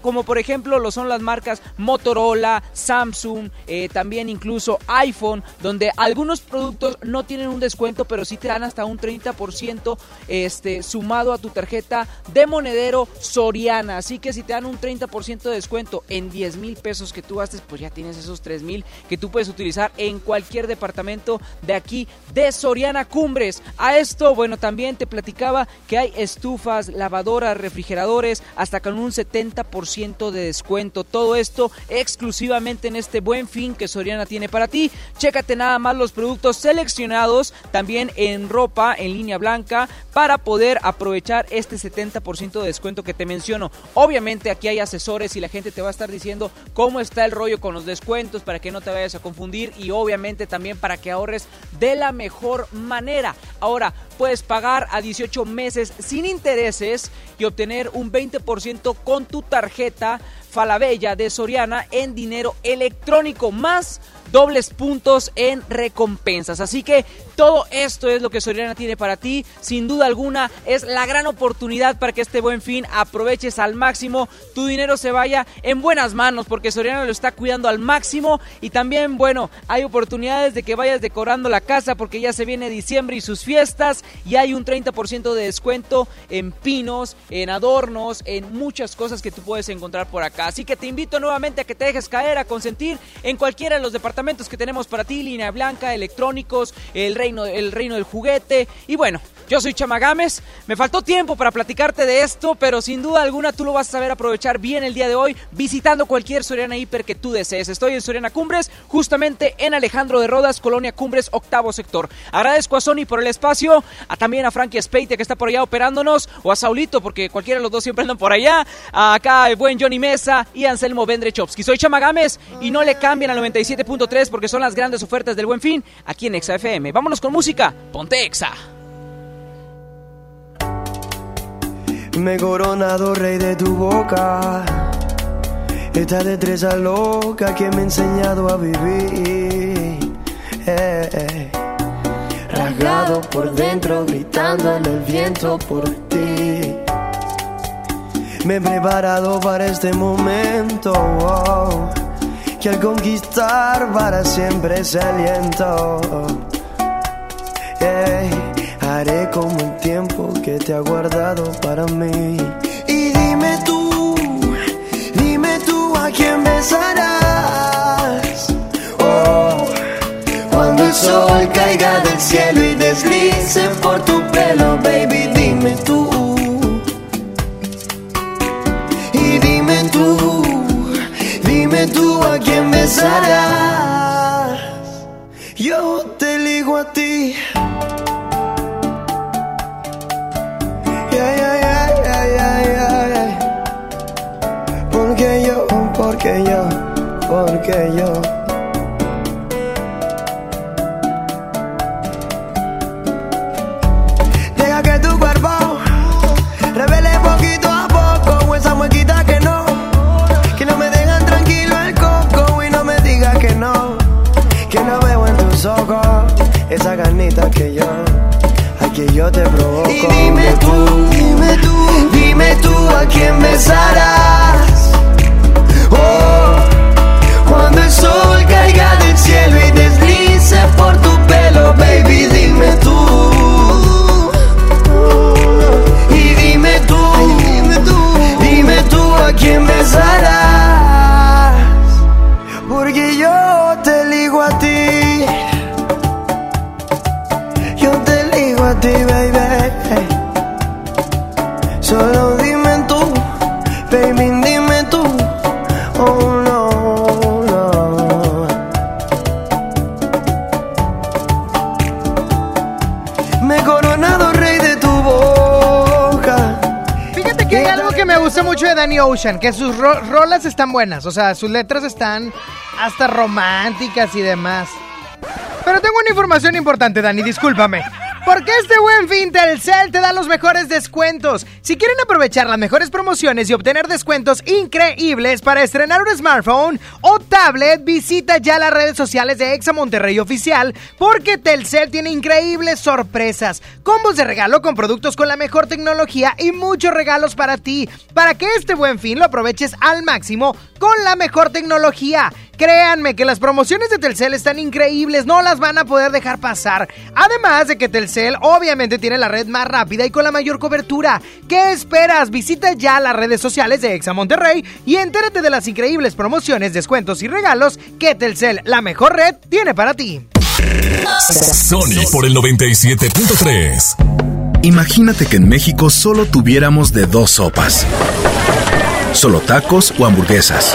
como, por ejemplo lo son las marcas Motorola, Samsung, eh, también incluso iPhone, donde algunos productos no tienen un descuento, pero sí te dan hasta un 30% este, sumado a tu tarjeta de monedero Soriana. Así que si te dan un 30% de descuento en 10 mil pesos que tú gastes, pues ya tienes esos 3 mil que tú puedes utilizar en cualquier departamento de aquí de Soriana Cumbres. A esto, bueno, también te platicaba que hay estufas, lavadoras, refrigeradores, hasta con un 70% de descuento. Todo esto exclusivamente en este buen fin que Soriana tiene para ti. Chécate nada más los productos seleccionados, también en ropa en línea blanca, para poder aprovechar este 70% de descuento que te menciono. Obviamente aquí hay asesores y la gente te va a estar diciendo cómo está el rollo con los descuentos para que no te vayas a confundir y obviamente también para que ahorres de la mejor manera. Ahora, puedes pagar a 18 meses sin intereses y obtener un 20% con tu tarjeta Falabella de Soriana en dinero electrónico más dobles puntos en recompensas. Así que todo esto es lo que Soriana tiene para ti. Sin duda alguna es la gran oportunidad para que este buen fin aproveches al máximo. Tu dinero se vaya en buenas manos porque Soriana lo está cuidando al máximo. Y también, bueno, hay oportunidades de que vayas decorando la casa porque ya se viene diciembre y sus fiestas. Y hay un 30% de descuento en pinos, en adornos, en muchas cosas que tú puedes encontrar por acá. Así que te invito nuevamente a que te dejes caer, a consentir en cualquiera de los departamentos que tenemos para ti, línea blanca, electrónicos, el reino, el reino del juguete. Y bueno, yo soy Chamagames. Me faltó tiempo para platicarte de esto, pero sin duda alguna tú lo vas a saber aprovechar bien el día de hoy visitando cualquier Soriana Hiper que tú desees. Estoy en Soriana Cumbres, justamente en Alejandro de Rodas, Colonia Cumbres, octavo sector. Agradezco a Sony por el espacio, a también a Frankie Speite que está por allá operándonos, o a Saulito, porque cualquiera de los dos siempre andan por allá. Acá el buen Johnny Mesa y Anselmo Vendrechowski. Soy Chamagames y no le cambien al 97. 3 porque son las grandes ofertas del Buen Fin aquí en Exa FM. Vámonos con música. Ponte Exa. Me he coronado rey de tu boca. Esta destreza loca que me ha enseñado a vivir. Eh, eh. Rasgado por dentro, gritando en el viento por ti. Me he preparado para este momento. Que al conquistar para siempre se aliento. Haré como el tiempo que te ha guardado para mí. Y dime tú, dime tú a quién besarás. Oh, cuando el sol caiga del cielo y deslice por tu pelo, baby, dime tú. Y dime tú Dime tú a quién besarás. Yo te ligo a ti. Yo, porque yo, porque Que sus rolas están buenas, o sea, sus letras están hasta románticas y demás. Pero tengo una información importante, Dani, discúlpame. Porque este buen fin Telcel te da los mejores descuentos. Si quieren aprovechar las mejores promociones y obtener descuentos increíbles para estrenar un smartphone tablet, visita ya las redes sociales de Exa Monterrey Oficial porque Telcel tiene increíbles sorpresas, combos de regalo con productos con la mejor tecnología y muchos regalos para ti, para que este buen fin lo aproveches al máximo con la mejor tecnología. Créanme que las promociones de Telcel están increíbles, no las van a poder dejar pasar. Además de que Telcel obviamente tiene la red más rápida y con la mayor cobertura. ¿Qué esperas? Visita ya las redes sociales de Exa Monterrey y entérate de las increíbles promociones, descuentos y regalos que Telcel, la mejor red, tiene para ti. Sony por el 97.3. Imagínate que en México solo tuviéramos de dos sopas. Solo tacos o hamburguesas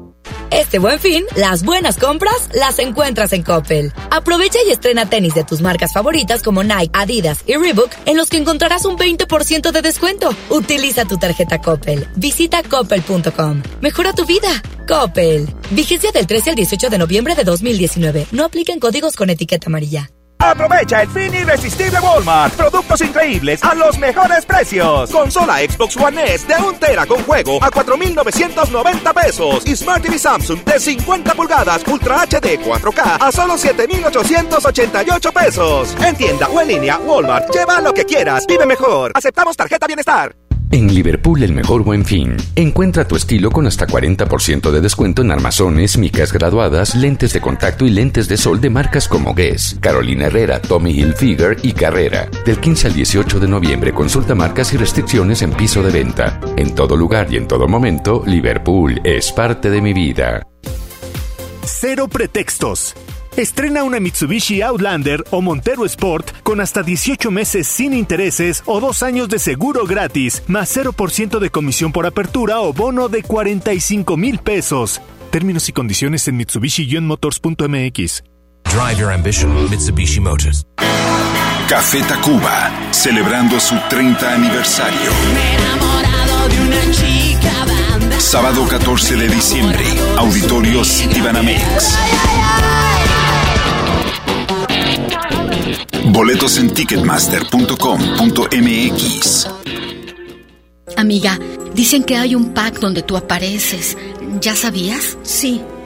Este buen fin, las buenas compras las encuentras en Coppel. Aprovecha y estrena tenis de tus marcas favoritas como Nike, Adidas y Reebok, en los que encontrarás un 20% de descuento. Utiliza tu tarjeta Coppel. Visita coppel.com. Mejora tu vida. Coppel. Vigencia del 13 al 18 de noviembre de 2019. No apliquen códigos con etiqueta amarilla. Aprovecha el fin irresistible Walmart. Productos increíbles a los mejores precios. Consola Xbox One S de 1 tera con juego a 4,990 pesos. Y Smart TV Samsung de 50 pulgadas Ultra HD 4K a solo 7,888 pesos. En tienda o en línea, Walmart. Lleva lo que quieras. Vive mejor. Aceptamos tarjeta bienestar. En Liverpool el mejor buen fin. Encuentra tu estilo con hasta 40% de descuento en armazones, micas graduadas, lentes de contacto y lentes de sol de marcas como Guess, Carolina Herrera, Tommy Hilfiger y Carrera. Del 15 al 18 de noviembre consulta marcas y restricciones en piso de venta. En todo lugar y en todo momento, Liverpool es parte de mi vida. Cero pretextos. Estrena una Mitsubishi Outlander o Montero Sport con hasta 18 meses sin intereses o dos años de seguro gratis, más 0% de comisión por apertura o bono de 45 mil pesos. Términos y condiciones en mitsubishi-motors.mx. Drive your ambition, Mitsubishi Motors. Café Tacuba, celebrando su 30 aniversario. Sábado 14 de diciembre, Auditorio Citibanamex. Boletos en ticketmaster.com.mx. Amiga, dicen que hay un pack donde tú apareces. ¿Ya sabías? Sí.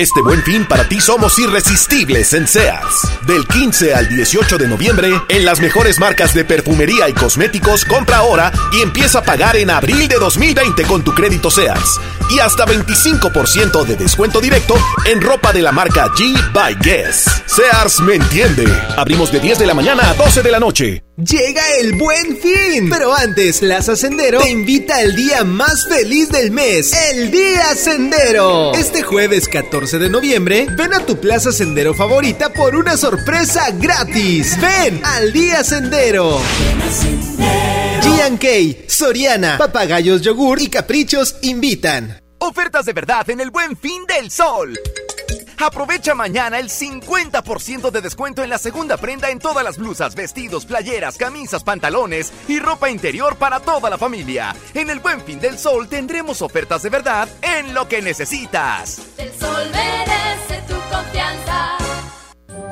Este buen fin para ti somos irresistibles en Sears. Del 15 al 18 de noviembre, en las mejores marcas de perfumería y cosméticos, compra ahora y empieza a pagar en abril de 2020 con tu crédito Sears. Y hasta 25% de descuento directo en ropa de la marca G by Guess. Sears me entiende. Abrimos de 10 de la mañana a 12 de la noche. Llega el buen fin. Pero antes, Plaza Sendero te invita al día más feliz del mes, el Día Sendero. Este jueves 14 de noviembre, ven a tu Plaza Sendero favorita por una sorpresa gratis. Ven al Día Sendero. G&K, Soriana, Papagayos Yogur y Caprichos invitan. Ofertas de verdad en el buen fin del sol. Aprovecha mañana el 50% de descuento en la segunda prenda en todas las blusas, vestidos, playeras, camisas, pantalones y ropa interior para toda la familia. En el Buen Fin del Sol tendremos ofertas de verdad en lo que necesitas. El sol merece.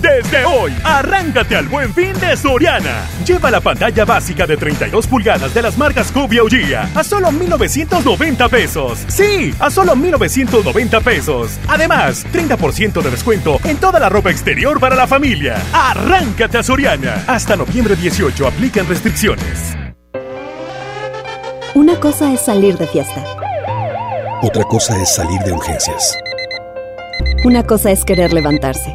Desde hoy, arráncate al buen fin de Soriana. Lleva la pantalla básica de 32 pulgadas de las marcas Cubia o Gia a solo 1,990 pesos. Sí, a solo 1,990 pesos. Además, 30% de descuento en toda la ropa exterior para la familia. Arráncate a Soriana. Hasta noviembre 18 aplican restricciones. Una cosa es salir de fiesta. Otra cosa es salir de urgencias. Una cosa es querer levantarse.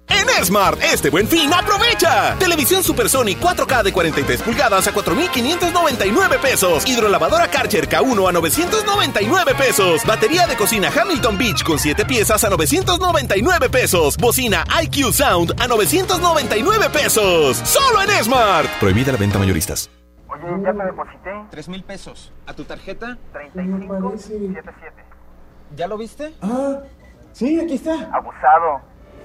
En Smart, este buen fin, aprovecha. Televisión Super Sony 4K de 43 pulgadas a 4,599 pesos. Hidrolavadora Karcher K1 a 999 pesos. Batería de cocina Hamilton Beach con 7 piezas a 999 pesos. Bocina IQ Sound a 999 pesos. Solo en Smart. Prohibida la venta mayoristas. Oye, ya te deposité. 3 mil pesos. ¿A tu tarjeta? 3577. ¿Ya lo viste? Ah, sí, aquí está. Abusado.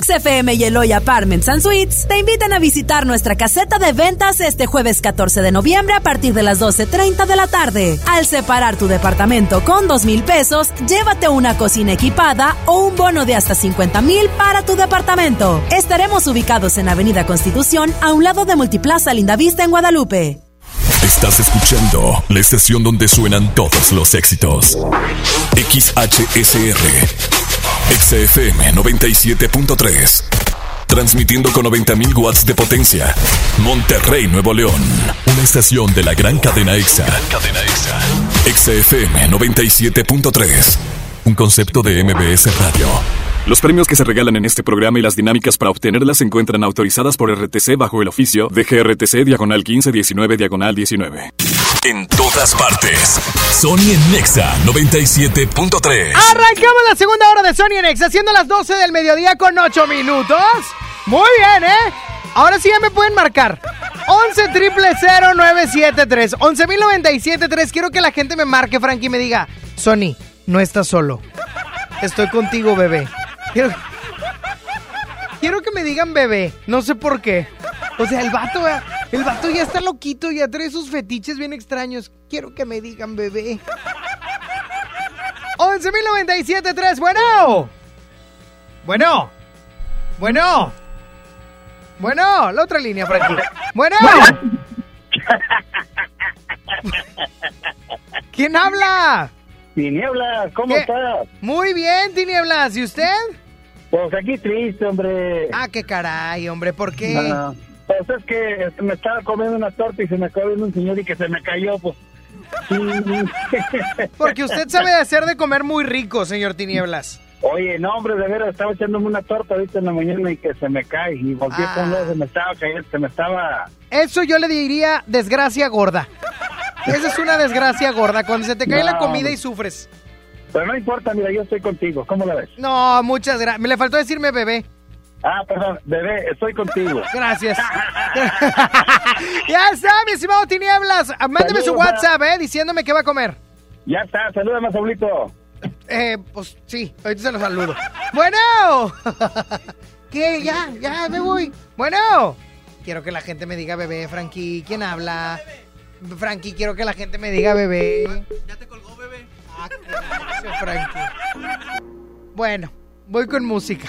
XFM y Eloy Apartments and Suites te invitan a visitar nuestra caseta de ventas este jueves 14 de noviembre a partir de las 12.30 de la tarde. Al separar tu departamento con 2 mil pesos, llévate una cocina equipada o un bono de hasta 50 mil para tu departamento. Estaremos ubicados en Avenida Constitución a un lado de Multiplaza Lindavista en Guadalupe. Estás escuchando la estación donde suenan todos los éxitos. XHSR. XFM 97.3. Transmitiendo con 90.000 watts de potencia. Monterrey, Nuevo León. Una estación de la gran cadena EXA. Cadena EXA. XFM 97.3. Un concepto de MBS Radio. Los premios que se regalan en este programa y las dinámicas para obtenerlas se encuentran autorizadas por RTC bajo el oficio de GRTC Diagonal 1519 Diagonal 19. En todas partes. Sony Nexa 97.3. Arrancamos la segunda hora de Sony Nexa, siendo las 12 del mediodía con 8 minutos. Muy bien, ¿eh? Ahora sí ya me pueden marcar. 11 triple 0973 11097.3. Quiero que la gente me marque, Frankie, y me diga: Sony, no estás solo. Estoy contigo, bebé. Quiero, quiero que me digan bebé. No sé por qué. O sea, el vato, el vato ya está loquito, ya trae sus fetiches bien extraños. Quiero que me digan bebé. 11.097.3, bueno. Bueno. Bueno. Bueno, la otra línea, Frankie. Bueno. ¿Quién habla? Tinieblas, ¿cómo ¿Qué? estás? Muy bien, Tinieblas. ¿Y usted? Pues aquí triste, hombre. Ah, qué caray, hombre, ¿por qué? Ah, pues es que este, me estaba comiendo una torta y se me acabó viendo un señor y que se me cayó, pues. Porque usted sabe hacer de comer muy rico, señor Tinieblas. Oye, no, hombre, de veras, estaba echándome una torta ahorita en la mañana y que se me cae. Y volteé Ah. con se me estaba cayendo, se me estaba... Eso yo le diría desgracia gorda. Esa es una desgracia gorda, cuando se te cae la comida y sufres. Pero no importa, mira, yo estoy contigo. ¿Cómo la ves? No, muchas gracias. Me le faltó decirme bebé. Ah, perdón, bebé, estoy contigo. Gracias. ya está, mi estimado Tinieblas. Mándeme su WhatsApp, ¿eh? Diciéndome que va a comer. Ya está, salúdame, Saulito. Eh, pues sí, ahorita se lo saludo. Bueno. ¿Qué? Ya, ya me voy. Bueno. Quiero que la gente me diga bebé, Frankie. ¿Quién habla? Frankie, quiero que la gente me diga bebé. Ya te colgó, bebé. Ah, Frankie. Bueno, voy con música.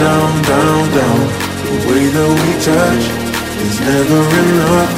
down, down, down. The way that we touch is never enough.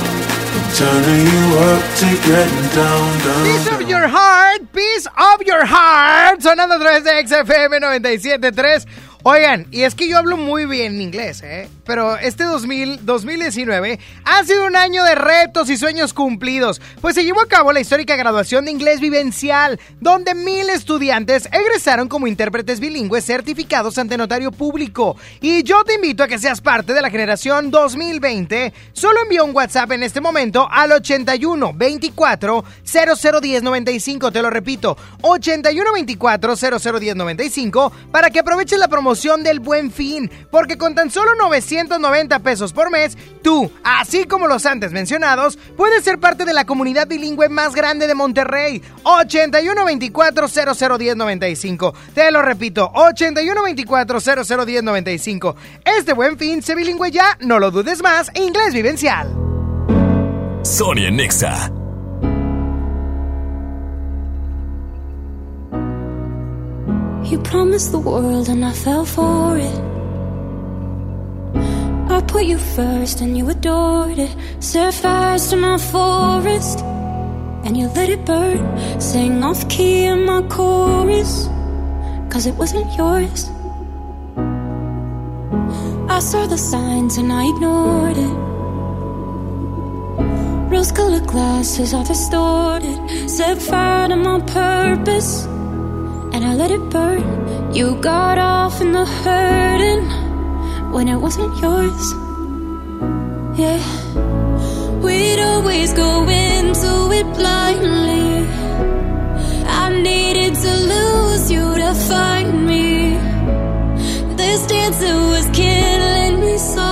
I'm turning you up to getting down, down, Piece down. of your heart, piece of your heart. Sonando a través de XFM 97.3. Oigan, y es que yo hablo muy bien inglés, ¿eh? Pero este 2000, 2019 ha sido un año de retos y sueños cumplidos, pues se llevó a cabo la histórica graduación de inglés vivencial, donde mil estudiantes egresaron como intérpretes bilingües certificados ante notario público. Y yo te invito a que seas parte de la generación 2020. Solo envía un WhatsApp en este momento al 81 24 0010 95. Te lo repito, 81 24 0010 95 para que aproveches la promoción del buen fin, porque con tan solo 990 pesos por mes, tú, así como los antes mencionados, puedes ser parte de la comunidad bilingüe más grande de Monterrey. 8124-001095. Te lo repito, 8124-001095. Este buen fin se bilingüe ya, no lo dudes más, inglés vivencial. Sonia Nexa. You promised the world and I fell for it. I put you first and you adored it. Set fires to my forest and you let it burn. Sang off key in my chorus, cause it wasn't yours. I saw the signs and I ignored it. Rose colored glasses are distorted. Set fire to my purpose and I let it burn. You got off in the hurting when it wasn't yours. Yeah, we'd always go into it blindly. I needed to lose you to find me. This dancer was killing me softly.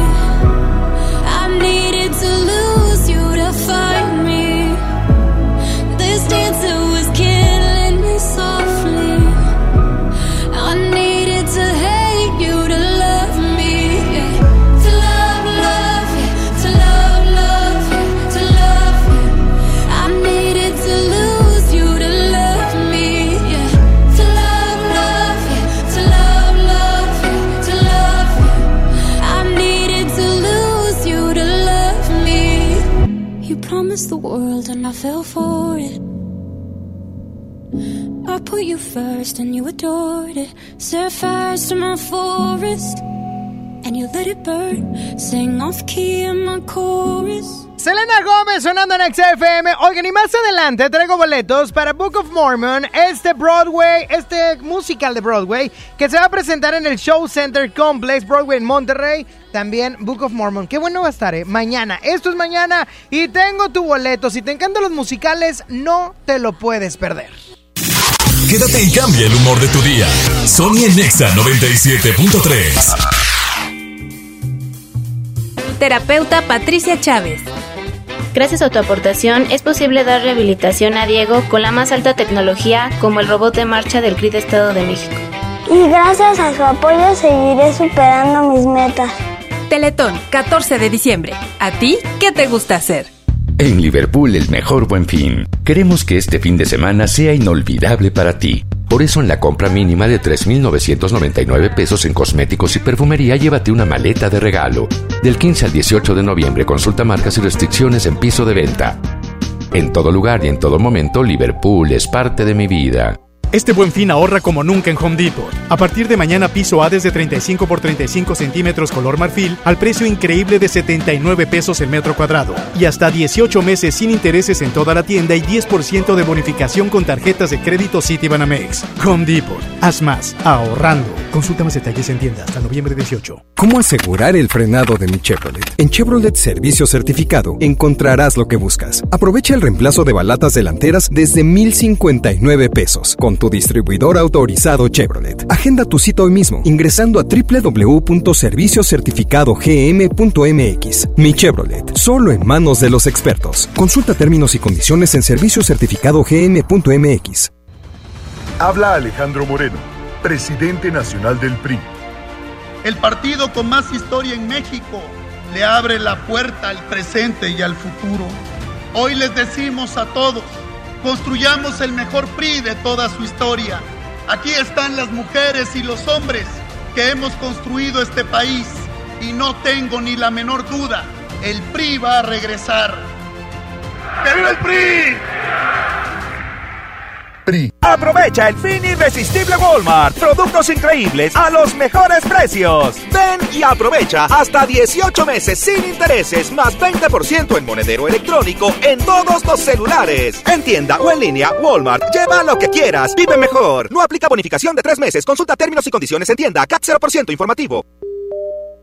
And you it. My forest and you let it burn. Sang off key in my chorus. Selena Gómez sonando en XFM. Oigan, y más adelante traigo boletos para Book of Mormon, este Broadway, este musical de Broadway, que se va a presentar en el Show Center Complex Broadway en Monterrey. También Book of Mormon. Qué bueno va a estar, ¿eh? Mañana. Esto es mañana y tengo tu boleto. Si te encantan los musicales, no te lo puedes perder. Quédate y cambia el humor de tu día. Sony en Nexa 97.3. Terapeuta Patricia Chávez. Gracias a tu aportación es posible dar rehabilitación a Diego con la más alta tecnología como el robot de marcha del CRID Estado de México. Y gracias a su apoyo seguiré superando mis metas. Teletón, 14 de diciembre. ¿A ti qué te gusta hacer? En Liverpool el mejor buen fin. Queremos que este fin de semana sea inolvidable para ti. Por eso en la compra mínima de 3.999 pesos en cosméticos y perfumería llévate una maleta de regalo. Del 15 al 18 de noviembre consulta marcas y restricciones en piso de venta. En todo lugar y en todo momento Liverpool es parte de mi vida. Este buen fin ahorra como nunca en Home Depot. A partir de mañana piso A desde 35 por 35 centímetros color marfil al precio increíble de 79 pesos el metro cuadrado. Y hasta 18 meses sin intereses en toda la tienda y 10% de bonificación con tarjetas de crédito Citibanamex. Home Depot. Haz más. Ahorrando. Consulta más detalles en tienda hasta noviembre 18. ¿Cómo asegurar el frenado de mi Chevrolet? En Chevrolet Servicio Certificado encontrarás lo que buscas. Aprovecha el reemplazo de balatas delanteras desde 1,059 pesos. Con tu distribuidor autorizado Chevrolet. Agenda tu cita hoy mismo ingresando a www.serviciocertificadogm.mx. Mi Chevrolet, solo en manos de los expertos. Consulta términos y condiciones en serviciocertificadogm.mx. Habla Alejandro Moreno, presidente nacional del PRI. El partido con más historia en México le abre la puerta al presente y al futuro. Hoy les decimos a todos, construyamos el mejor PRI de toda su historia. Aquí están las mujeres y los hombres que hemos construido este país y no tengo ni la menor duda, el PRI va a regresar. ¡Que viva el PRI! Aprovecha el fin irresistible Walmart. Productos increíbles a los mejores precios. Ven y aprovecha hasta 18 meses sin intereses más 20% en monedero electrónico en todos los celulares. En tienda o en línea, Walmart. Lleva lo que quieras. Vive mejor. No aplica bonificación de tres meses. Consulta términos y condiciones en tienda. CAP 0% informativo.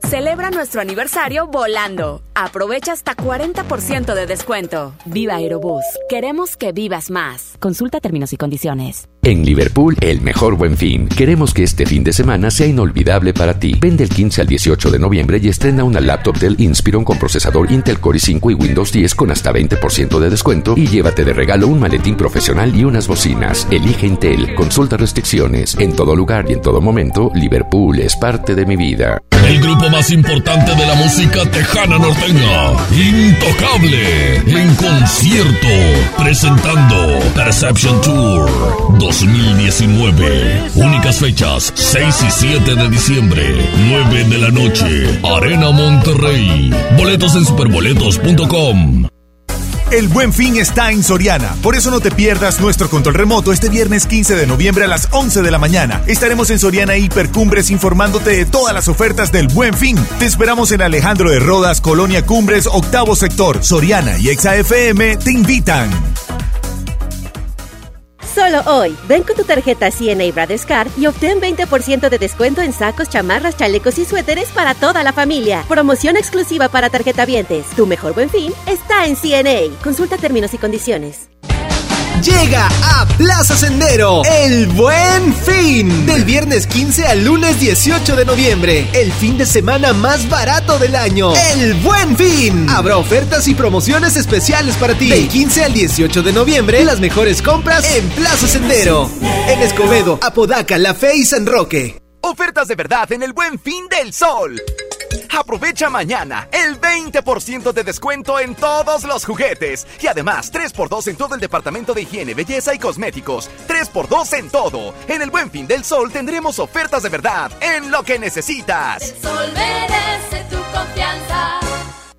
Celebra nuestro aniversario volando. Aprovecha hasta 40% de descuento. Viva Aerobús. Queremos que vivas más. Consulta términos y condiciones. En Liverpool, el mejor buen fin. Queremos que este fin de semana sea inolvidable para ti. Vende el 15 al 18 de noviembre y estrena una laptop del Inspiron con procesador Intel Core i5 y Windows 10 con hasta 20% de descuento y llévate de regalo un maletín profesional y unas bocinas. Elige Intel. Consulta restricciones. En todo lugar y en todo momento, Liverpool es parte de mi vida. El grupo más importante de la música tejana norteña, Intocable, en concierto, presentando Perception Tour 2019. Únicas fechas, 6 y 7 de diciembre, 9 de la noche, Arena Monterrey. Boletos en superboletos.com. El buen fin está en Soriana. Por eso no te pierdas nuestro control remoto este viernes 15 de noviembre a las 11 de la mañana. Estaremos en Soriana Hipercumbres informándote de todas las ofertas del buen fin. Te esperamos en Alejandro de Rodas, Colonia Cumbres, octavo sector. Soriana y ExaFM te invitan. Solo hoy, ven con tu tarjeta CNA Brothers Card y obtén 20% de descuento en sacos, chamarras, chalecos y suéteres para toda la familia. Promoción exclusiva para tarjetavientes. Tu mejor buen fin está en CNA. Consulta términos y condiciones. Llega a Plaza Sendero el buen fin. Del viernes 15 al lunes 18 de noviembre. El fin de semana más barato del año. El buen fin. Habrá ofertas y promociones especiales para ti. Del 15 al 18 de noviembre, las mejores compras en Plaza Sendero. En Escobedo, Apodaca, La Fe y San Roque. Ofertas de verdad en el buen fin del sol. Aprovecha mañana el 20% de descuento en todos los juguetes. Y además 3x2 en todo el departamento de higiene, belleza y cosméticos. 3x2 en todo. En el buen fin del sol tendremos ofertas de verdad en lo que necesitas. El sol merece tu confianza.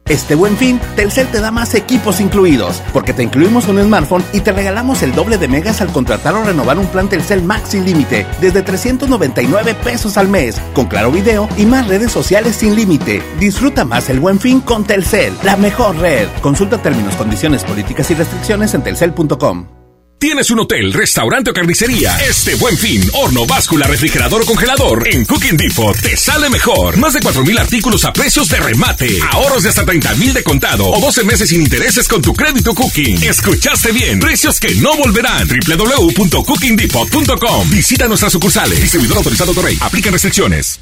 Este buen fin, Telcel te da más equipos incluidos, porque te incluimos un smartphone y te regalamos el doble de megas al contratar o renovar un plan Telcel Max sin límite, desde 399 pesos al mes, con claro video y más redes sociales sin límite. Disfruta más el buen fin con Telcel, la mejor red. Consulta términos, condiciones, políticas y restricciones en telcel.com. ¿Tienes un hotel, restaurante o carnicería? Este buen fin, horno, báscula, refrigerador o congelador en Cooking Depot te sale mejor. Más de 4.000 artículos a precios de remate. Ahorros de hasta 30.000 de contado o 12 meses sin intereses con tu crédito Cooking. Escuchaste bien. Precios que no volverán. www.cookingdepot.com. Visita nuestras sucursales. Distribuidor autorizado Torrey. Aplica restricciones.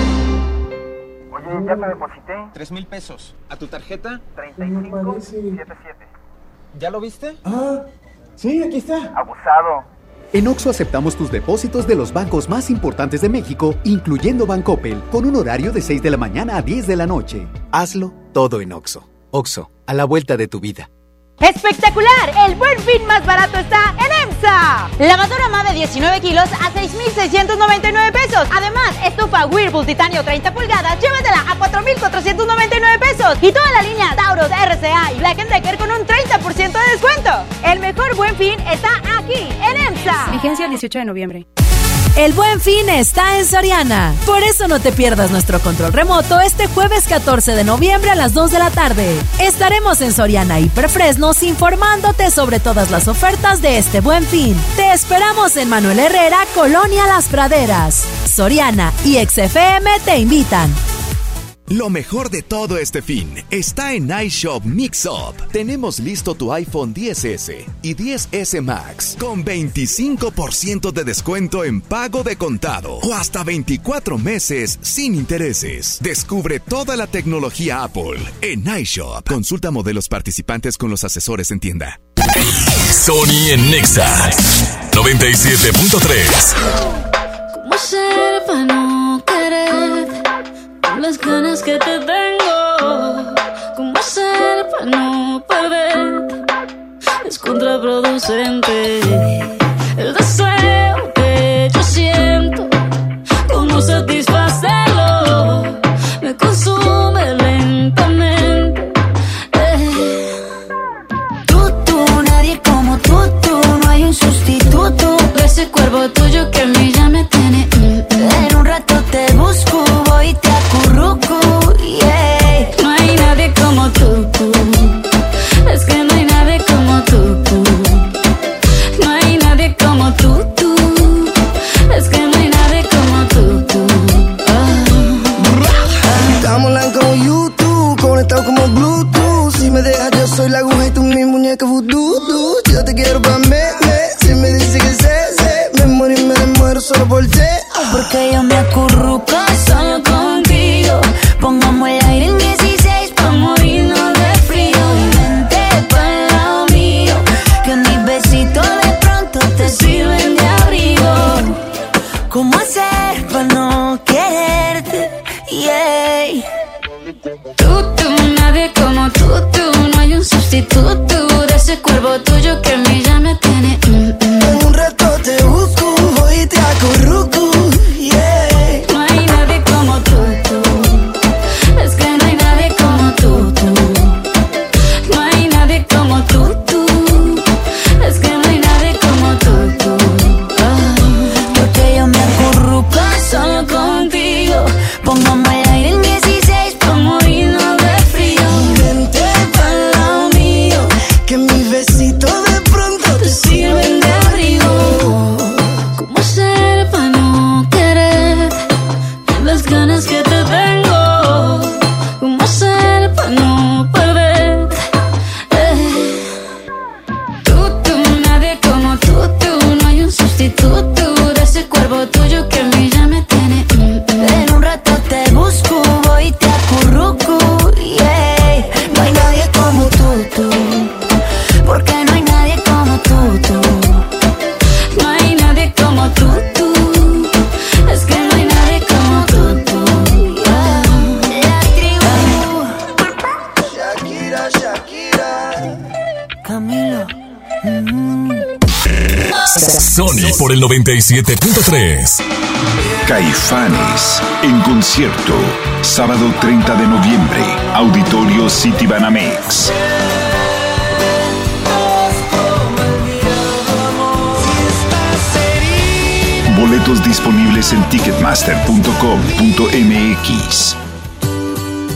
Ya te deposité. Tres mil pesos. ¿A tu tarjeta? 3577. ¿Ya lo viste? Ah, sí, aquí está. Abusado. En Oxo aceptamos tus depósitos de los bancos más importantes de México, incluyendo Bancoppel, con un horario de 6 de la mañana a 10 de la noche. Hazlo todo en Oxo. Oxo, a la vuelta de tu vida. ¡Espectacular! El buen fin más barato está en EMSA. Lavadora MAVE 19 kilos a 6,699 pesos. Además, estufa Whirlpool Titanio 30 pulgadas, llévatela a 4,499 pesos. Y toda la línea Taurus, RCA y Black Decker con un 30% de descuento. El mejor buen fin está aquí, en EMSA. Vigencia el 18 de noviembre. El buen fin está en Soriana. Por eso no te pierdas nuestro control remoto este jueves 14 de noviembre a las 2 de la tarde. Estaremos en Soriana Hiperfresnos informándote sobre todas las ofertas de este buen fin. Te esperamos en Manuel Herrera, Colonia Las Praderas. Soriana y XFM te invitan. Lo mejor de todo este fin está en iShop Mix Up. Tenemos listo tu iPhone 10S y 10S Max con 25% de descuento en pago de contado o hasta 24 meses sin intereses. Descubre toda la tecnología Apple en iShop. Consulta modelos participantes con los asesores en tienda. Sony en Nexa 97.3. las ganas que te tengo. ¿Cómo hacer para no perder? Es contraproducente. 97.3. Caifanes en concierto. Sábado 30 de noviembre. Auditorio City Banamex. Boletos disponibles en ticketmaster.com.mx.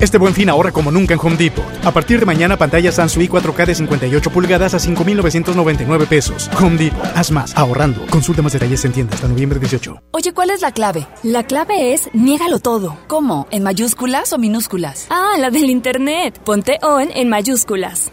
Este buen fin ahorra como nunca en Home Depot. A partir de mañana, pantalla Samsung 4K de 58 pulgadas a 5,999 pesos. Home Depot, haz más, ahorrando. Consulta más detalles en tienda hasta noviembre 18. Oye, ¿cuál es la clave? La clave es niégalo todo. ¿Cómo? ¿En mayúsculas o minúsculas? Ah, la del internet. Ponte on en mayúsculas.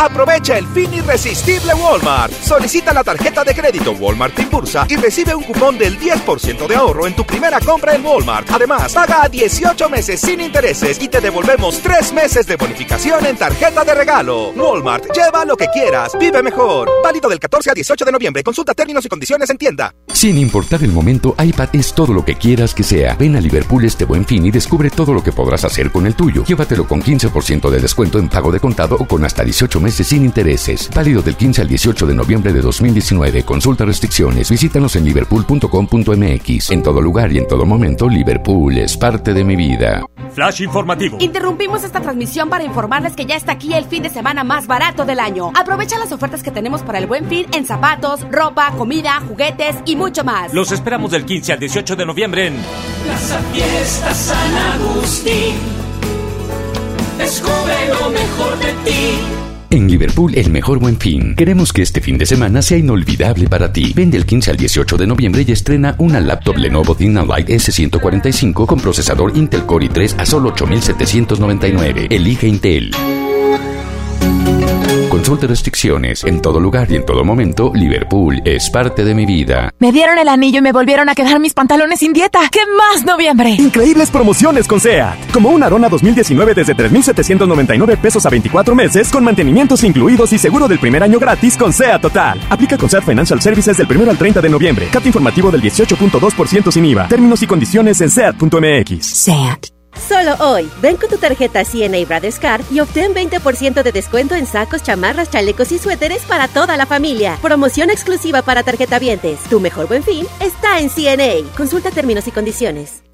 Aprovecha el fin irresistible Walmart. Solicita la tarjeta de crédito Walmart Impulsa y recibe un cupón del 10% de ahorro en tu primera compra en Walmart. Además, paga a 18 meses sin intereses y te devolvemos 3 meses de bonificación en tarjeta de regalo. Walmart, lleva lo que quieras, vive mejor. Válido del 14 a 18 de noviembre. Consulta términos y condiciones en tienda. Sin importar el momento, iPad es todo lo que quieras que sea. Ven a Liverpool este buen fin y descubre todo lo que podrás hacer con el tuyo. Llévatelo con 15% de descuento en pago de contado o con hasta 18 meses sin intereses. Válido del 15 al 18 de noviembre de 2019. Consulta restricciones. Visítanos en liverpool.com.mx. En todo lugar y en todo momento, Liverpool es parte de mi vida. Flash informativo. Interrumpimos esta transmisión para informarles que ya está aquí el fin de semana más barato del año. Aprovecha las ofertas que tenemos para el buen fin en zapatos, ropa, comida, juguetes y mucho más. Los esperamos del 15 al 18 de noviembre en Plaza Fiesta San Agustín. Descubre lo mejor de ti. En Liverpool, el mejor buen fin. Queremos que este fin de semana sea inolvidable para ti. Vende el 15 al 18 de noviembre y estrena una laptop Lenovo DynaLight S145 con procesador Intel Core i3 a solo 8,799. Elige Intel. Consulte restricciones. En todo lugar y en todo momento, Liverpool es parte de mi vida. Me dieron el anillo y me volvieron a quedar mis pantalones sin dieta. ¿Qué más, noviembre? Increíbles promociones con SEAT. Como una Arona 2019 desde 3,799 pesos a 24 meses, con mantenimientos incluidos y seguro del primer año gratis con SEAT Total. Aplica con SEAT Financial Services del 1 al 30 de noviembre. Cat informativo del 18.2% sin IVA. Términos y condiciones en SEAT.mx. SEAT. Solo hoy, ven con tu tarjeta CNA Bradescard y obtén 20% de descuento en sacos, chamarras, chalecos y suéteres para toda la familia. Promoción exclusiva para tarjetavientes. Tu mejor buen fin está en CNA. Consulta términos y condiciones.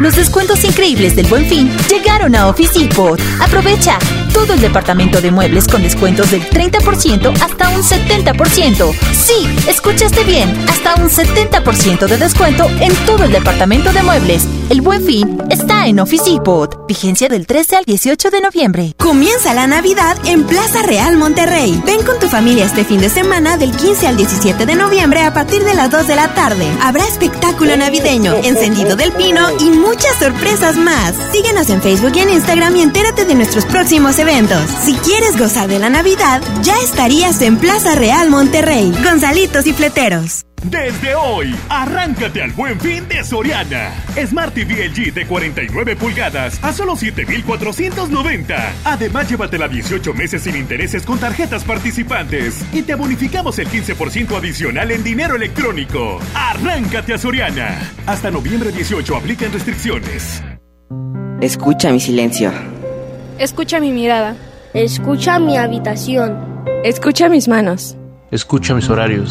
Los descuentos increíbles del Buen Fin llegaron a Office Depot. Aprovecha todo el departamento de muebles con descuentos del 30% hasta un 70%. Sí, escuchaste bien, hasta un 70% de descuento en todo el departamento de muebles. El Buen Fin está en Office Depot. Vigencia del 13 al 18 de noviembre. Comienza la Navidad en Plaza Real Monterrey. Ven con tu familia este fin de semana del 15 al 17 de noviembre a partir de las 2 de la tarde. Habrá espectáculo navideño, encendido del pino y muchas sorpresas más. Síguenos en Facebook y en Instagram y entérate de nuestros próximos eventos. Si quieres gozar de la Navidad, ya estarías en Plaza Real Monterrey. Gonzalitos y fleteros. Desde hoy, arráncate al buen fin de Soriana. Smart TV LG de 49 pulgadas a solo 7,490. Además, llévatela 18 meses sin intereses con tarjetas participantes y te bonificamos el 15% adicional en dinero electrónico. Arráncate a Soriana. Hasta noviembre 18 aplican restricciones. Escucha mi silencio. Escucha mi mirada. Escucha mi habitación. Escucha mis manos. Escucha mis horarios.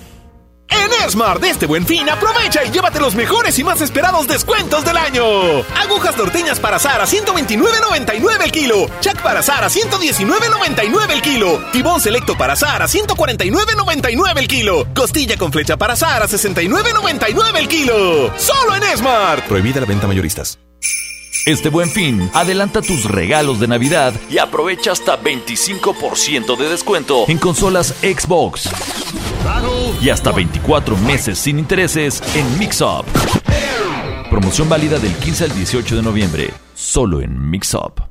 En Smart de este buen fin, aprovecha y llévate los mejores y más esperados descuentos del año. Agujas norteñas para azar a 129.99 el kilo. Chac para azar a 119.99 el kilo. Tibón selecto para azar a 149.99 el kilo. Costilla con flecha para azar a 69.99 el kilo. Solo en Smart. Prohibida la venta mayoristas. Este buen fin, adelanta tus regalos de Navidad y aprovecha hasta 25% de descuento en consolas Xbox. Y hasta 24 meses sin intereses en Mix-Up. Promoción válida del 15 al 18 de noviembre, solo en Mix-Up.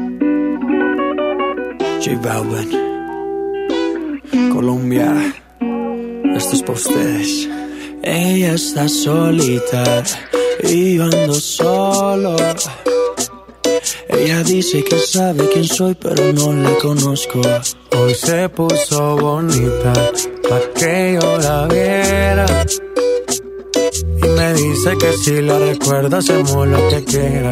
J Balvin. Colombia. Esto es para ustedes. Ella está solita y yo ando solo. Ella dice que sabe quién soy, pero no la conozco. Hoy se puso bonita pa' que yo la viera. Y me dice que si la recuerda hacemos lo que quiera.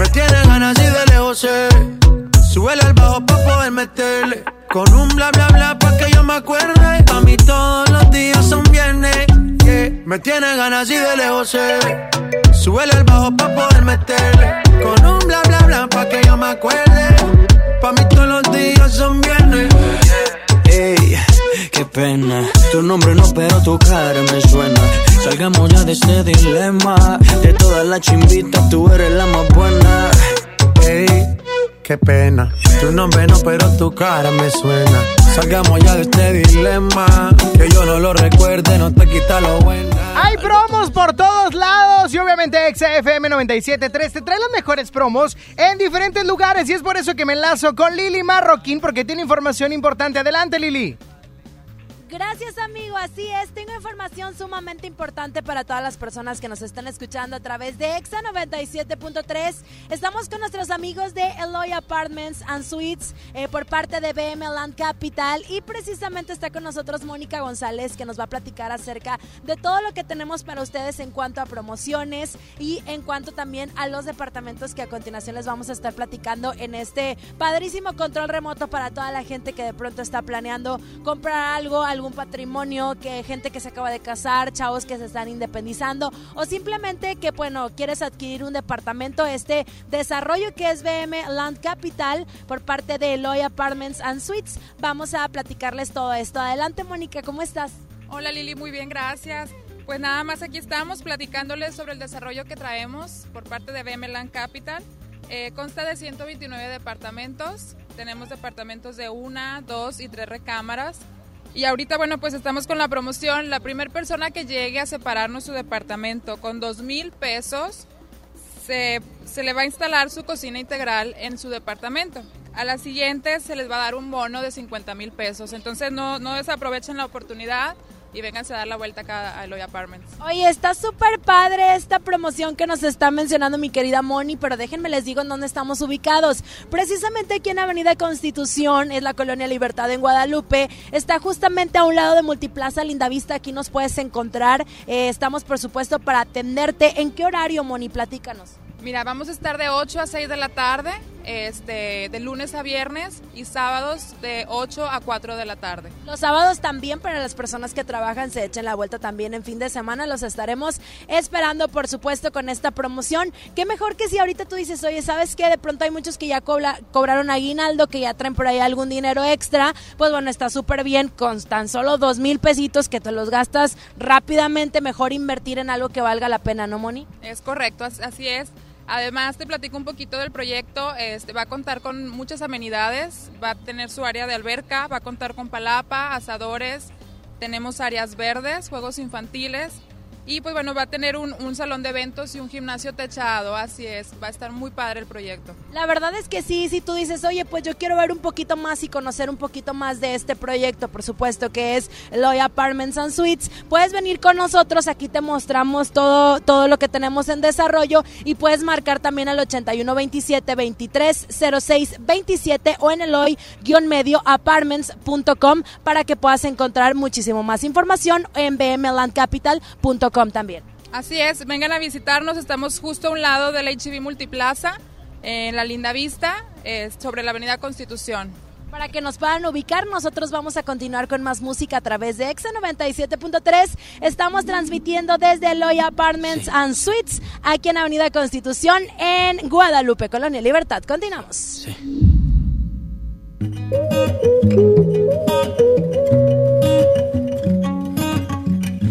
Me tienes ganas y de lejos sé. Súbele al bajo pa' poder meterle. Con un bla bla bla pa' que yo me acuerde. Pa' mí todos los días son viernes. Yeah. Me tienes ganas y de lejos sé. Súbele al bajo pa' poder meterle. Con un bla bla bla pa' que yo me acuerde. Pa' mí todos los días son viernes. Qué pena. Tu nombre no, pero tu cara me suena. Salgamos ya de este dilema. De todas las chimbitas, tú eres la más buena. Ey, qué pena. Tu nombre no, pero tu cara me suena. Salgamos ya de este dilema. Que yo no lo recuerde, no te quita lo buena. Hay promos por todos lados y obviamente XFM 97.3 te trae las mejores promos en diferentes lugares y es por eso que me enlazo con Lili Marroquín porque tiene información importante. Adelante Lili. Gracias amigo, así es, tengo información sumamente importante para todas las personas que nos están escuchando a través de EXA 97.3. Estamos con nuestros amigos de Eloy Apartments and Suites eh, por parte de BM Land Capital y precisamente está con nosotros Mónica González que nos va a platicar acerca de todo lo que tenemos para ustedes en cuanto a promociones y en cuanto también a los departamentos que a continuación les vamos a estar platicando en este padrísimo control remoto para toda la gente que de pronto está planeando comprar algo, algún patrimonio, que gente que se acaba de casar, chavos que se están independizando o simplemente que bueno, quieres adquirir un departamento, este desarrollo que es BM Land Capital por parte de Eloy Apartments and Suites. Vamos a platicarles todo esto. Adelante, Mónica, ¿cómo estás? Hola Lili, muy bien, gracias. Pues nada más aquí estamos platicándoles sobre el desarrollo que traemos por parte de BM Land Capital. Eh, consta de 129 departamentos. Tenemos departamentos de una, dos y tres recámaras. Y ahorita, bueno, pues estamos con la promoción. La primera persona que llegue a separarnos su departamento con dos mil pesos, se, se le va a instalar su cocina integral en su departamento. A la siguiente se les va a dar un bono de 50 mil pesos. Entonces no, no desaprovechen la oportunidad y vénganse a dar la vuelta acá a Eloy Apartments. Oye, está súper padre esta promoción que nos está mencionando mi querida Moni, pero déjenme les digo en dónde estamos ubicados. Precisamente aquí en Avenida Constitución, es la Colonia Libertad en Guadalupe, está justamente a un lado de Multiplaza Lindavista, aquí nos puedes encontrar. Eh, estamos, por supuesto, para atenderte. ¿En qué horario, Moni? Platícanos. Mira, vamos a estar de 8 a 6 de la tarde, este, de lunes a viernes y sábados de 8 a 4 de la tarde. Los sábados también para las personas que trabajan se echen la vuelta también en fin de semana. Los estaremos esperando, por supuesto, con esta promoción. Qué mejor que si ahorita tú dices, oye, ¿sabes qué? De pronto hay muchos que ya cobra, cobraron aguinaldo, que ya traen por ahí algún dinero extra. Pues bueno, está súper bien con tan solo dos mil pesitos que te los gastas rápidamente. Mejor invertir en algo que valga la pena, ¿no, Moni? Es correcto, así es. Además, te platico un poquito del proyecto. Este, va a contar con muchas amenidades. Va a tener su área de alberca, va a contar con palapa, asadores. Tenemos áreas verdes, juegos infantiles. Y pues bueno, va a tener un, salón de eventos y un gimnasio techado, así es, va a estar muy padre el proyecto. La verdad es que sí, si tú dices, oye, pues yo quiero ver un poquito más y conocer un poquito más de este proyecto, por supuesto que es Loy Apartments and Suites, puedes venir con nosotros, aquí te mostramos todo, todo lo que tenemos en desarrollo y puedes marcar también al 8127 23 06 27 o en el hoy-medio apartments.com para que puedas encontrar muchísimo más información en bmlandcapital.com también. Así es, vengan a visitarnos, estamos justo a un lado de la HB Multiplaza, en la Linda Vista, eh, sobre la Avenida Constitución. Para que nos puedan ubicar, nosotros vamos a continuar con más música a través de Exa 97.3. Estamos transmitiendo desde Loy Apartments and Suites, aquí en Avenida Constitución, en Guadalupe, Colonia Libertad. Continuamos.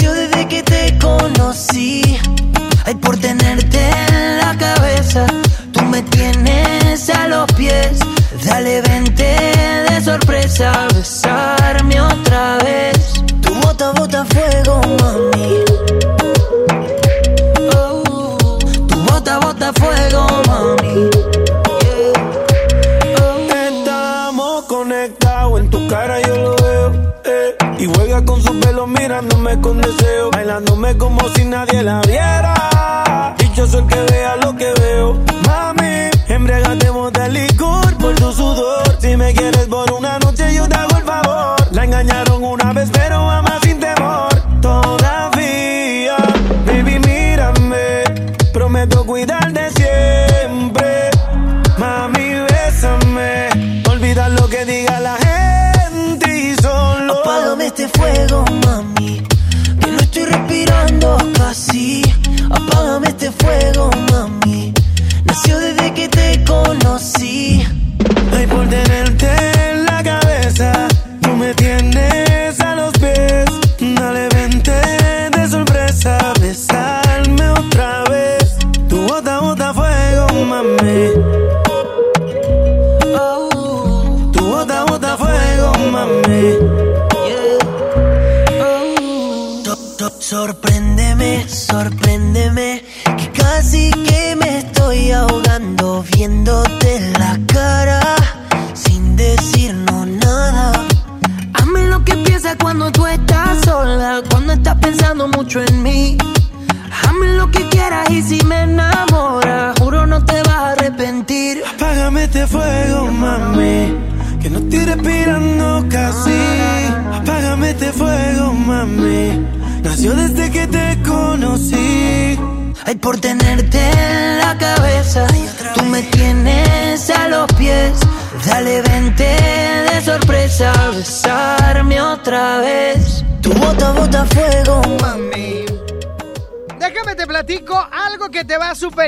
Desde que te conocí. Ay, por tenerte en la cabeza. Tú me tienes a los pies. Dale, vente de sorpresa. Besarme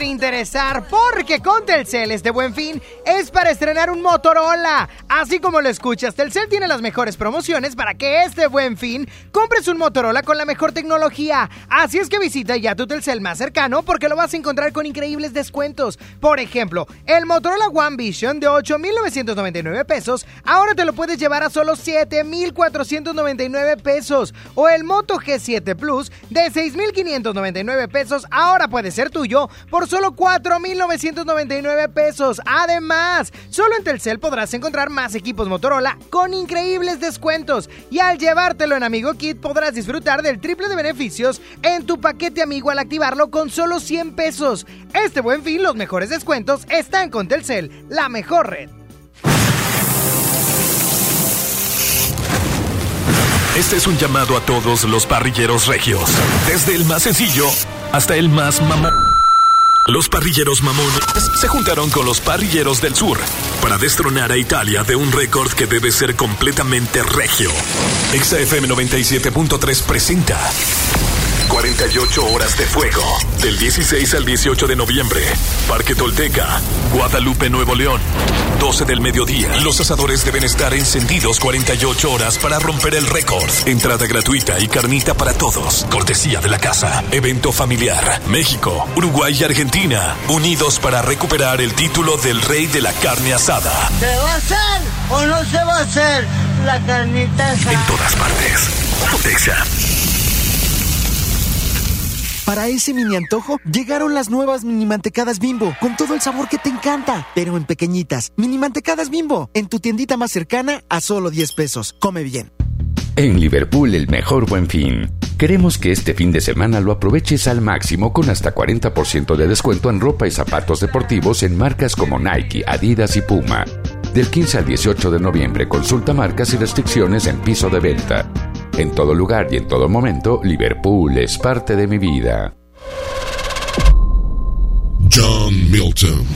interesar porque con Telcel este buen fin es para estrenar un Motorola. Así como lo escuchas, Telcel tiene las mejores promociones para que este buen fin compres un Motorola con la mejor tecnología. Así es que visita ya tu Telcel más cercano porque lo vas a encontrar con increíbles descuentos. Por ejemplo, el Motorola One Vision de 8,999 pesos ahora te lo puedes llevar a solo 7,499 pesos. O el Moto G7 Plus de 6,599 pesos ahora puede ser tuyo por solo 4,999 pesos. Además, solo en Telcel podrás encontrar más equipos Motorola con increíbles descuentos. Y al llevártelo en Amigo Podrás disfrutar del triple de beneficios en tu paquete amigo al activarlo con solo 100 pesos. Este buen fin, los mejores descuentos están con Telcel, la mejor red. Este es un llamado a todos los parrilleros regios. Desde el más sencillo hasta el más mamón. Los parrilleros mamones se juntaron con los parrilleros del sur para destronar a Italia de un récord que debe ser completamente regio. XFM 97.3 presenta 48 horas de fuego. Del 16 al 18 de noviembre. Parque Tolteca, Guadalupe, Nuevo León. 12 del mediodía. Los asadores deben estar encendidos 48 horas para romper el récord. Entrada gratuita y carnita para todos. Cortesía de la casa. Evento familiar. México, Uruguay y Argentina. Unidos para recuperar el título del rey de la carne asada. ¿Se va a hacer o no se va a hacer la carnita asada? En todas partes. Texa. Para ese mini antojo, llegaron las nuevas mini mantecadas bimbo, con todo el sabor que te encanta, pero en pequeñitas. Mini mantecadas bimbo, en tu tiendita más cercana a solo 10 pesos. Come bien. En Liverpool, el mejor buen fin. Queremos que este fin de semana lo aproveches al máximo con hasta 40% de descuento en ropa y zapatos deportivos en marcas como Nike, Adidas y Puma. Del 15 al 18 de noviembre consulta marcas y restricciones en piso de venta. En todo lugar y en todo momento, Liverpool es parte de mi vida. John Milton.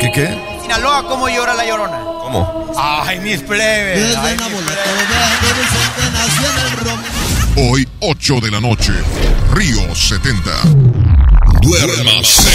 ¿Qué qué? Sinaloa, ¿cómo llora la llorona? ¿Cómo? Ay, mis plebes. Ay, mis Hoy, 8 de la noche, Río 70. Duérmase.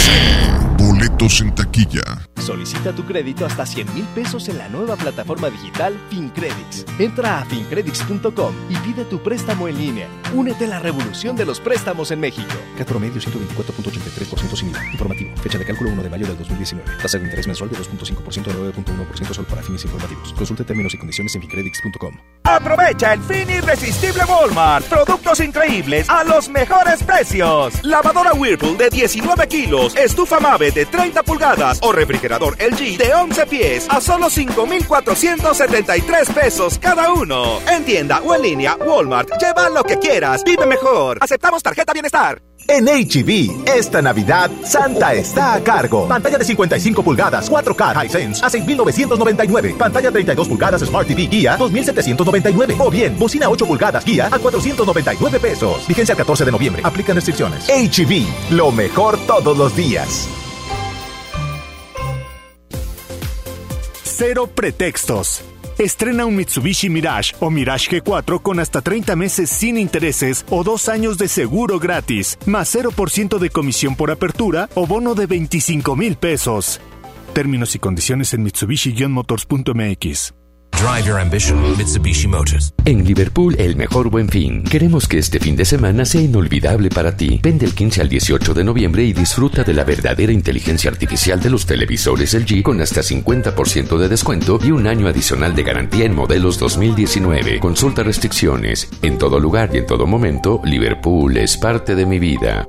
Boletos en taquilla. Solicita tu crédito hasta 100 mil pesos en la nueva plataforma digital FinCredits. Entra a fincredits.com y pide tu préstamo en línea. Únete a la revolución de los préstamos en México. CAT promedio 124.83% sin IVA. Informativo. Fecha de cálculo 1 de mayo del 2019. Tasa de interés mensual de 2.5% a 9.1% solo para fines informativos. Consulte términos y condiciones en fincredits.com. Aprovecha el fin irresistible Walmart. Productos increíbles a los mejores precios. Lavadora Whirlpool de 19 kilos. Estufa Mave de 30 pulgadas o refrigerador LG de 11 pies a solo 5,473 pesos cada uno. En tienda o en línea, Walmart. Lleva lo que quieras. Vive mejor. Aceptamos tarjeta bienestar. En HB, esta Navidad, Santa está a cargo. Pantalla de 55 pulgadas, 4K Hisense a 6,999. Pantalla 32 pulgadas Smart TV Guía, 2,799. O bien, bocina 8 pulgadas Guía a 499 pesos. Vigencia el 14 de noviembre. Aplican restricciones. HB, lo mejor todos los días. Cero pretextos. Estrena un Mitsubishi Mirage o Mirage G4 con hasta 30 meses sin intereses o dos años de seguro gratis, más 0% de comisión por apertura o bono de 25 mil pesos. Términos y condiciones en Mitsubishi-motors.mx. Drive your ambition, Mitsubishi Motors. En Liverpool, el mejor buen fin. Queremos que este fin de semana sea inolvidable para ti. Ven del 15 al 18 de noviembre y disfruta de la verdadera inteligencia artificial de los televisores LG con hasta 50% de descuento y un año adicional de garantía en modelos 2019. Consulta restricciones. En todo lugar y en todo momento, Liverpool es parte de mi vida.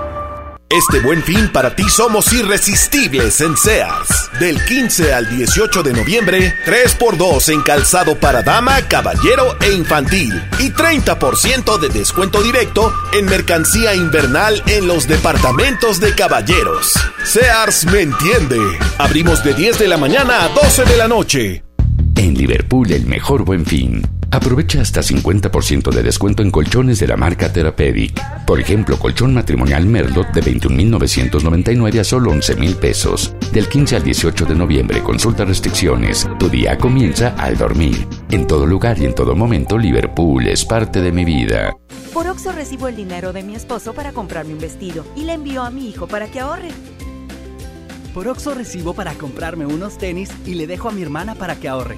Este buen fin para ti somos irresistibles en Sears. Del 15 al 18 de noviembre, 3x2 en calzado para dama, caballero e infantil. Y 30% de descuento directo en mercancía invernal en los departamentos de caballeros. Sears me entiende. Abrimos de 10 de la mañana a 12 de la noche. En Liverpool, el mejor buen fin. Aprovecha hasta 50% de descuento en colchones de la marca Therapeutic. Por ejemplo, colchón matrimonial Merlot de 21.999 a solo 11.000 pesos. Del 15 al 18 de noviembre, consulta restricciones. Tu día comienza al dormir. En todo lugar y en todo momento, Liverpool es parte de mi vida. Por Oxo recibo el dinero de mi esposo para comprarme un vestido y le envío a mi hijo para que ahorre. Por Oxo recibo para comprarme unos tenis y le dejo a mi hermana para que ahorre.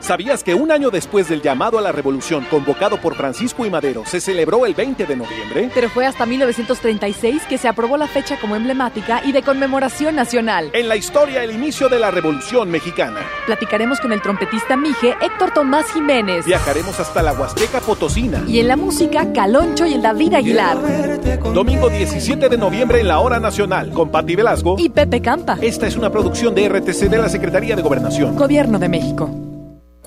¿Sabías que un año después del llamado a la revolución convocado por Francisco y Madero se celebró el 20 de noviembre? Pero fue hasta 1936 que se aprobó la fecha como emblemática y de conmemoración nacional. En la historia, el inicio de la Revolución Mexicana. Platicaremos con el trompetista Mije Héctor Tomás Jiménez. Viajaremos hasta la Huasteca Potosina. Y en la música, Caloncho y el David Aguilar. Domingo 17 de noviembre en la Hora Nacional, con Patti Velasco y Pepe Campa. Esta es una producción de RTC de la Secretaría de Gobernación. Gobierno de México.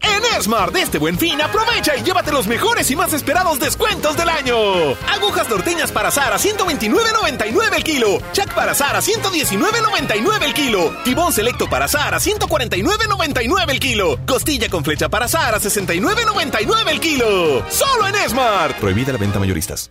En Smart de este buen fin, aprovecha y llévate los mejores y más esperados descuentos del año. Agujas norteñas para azar a 129.99 el kilo. Chac para azar a 119.99 el kilo. Tibón selecto para azar a 149.99 el kilo. Costilla con flecha para azar a 69.99 el kilo. Solo en Smart. Prohibida la venta mayoristas.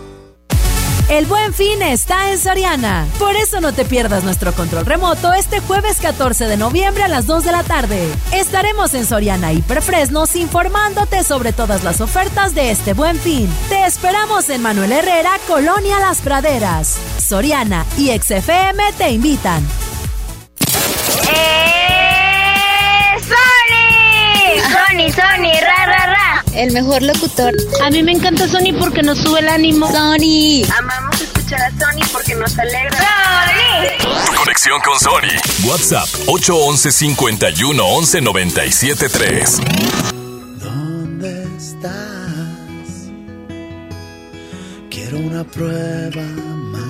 El buen fin está en Soriana. Por eso no te pierdas nuestro control remoto este jueves 14 de noviembre a las 2 de la tarde. Estaremos en Soriana Hiperfresnos informándote sobre todas las ofertas de este buen fin. Te esperamos en Manuel Herrera, Colonia Las Praderas. Soriana y XFM te invitan. ¡Eh, Sony! Sony, Sony, ra, ra, ra. El mejor locutor. A mí me encanta Sony porque nos sube el ánimo. Sony. Amamos escuchar a Sony porque nos alegra. ¡Sony! Conexión con Sony. WhatsApp 811 51 11 97 3. ¿Dónde estás? Quiero una prueba más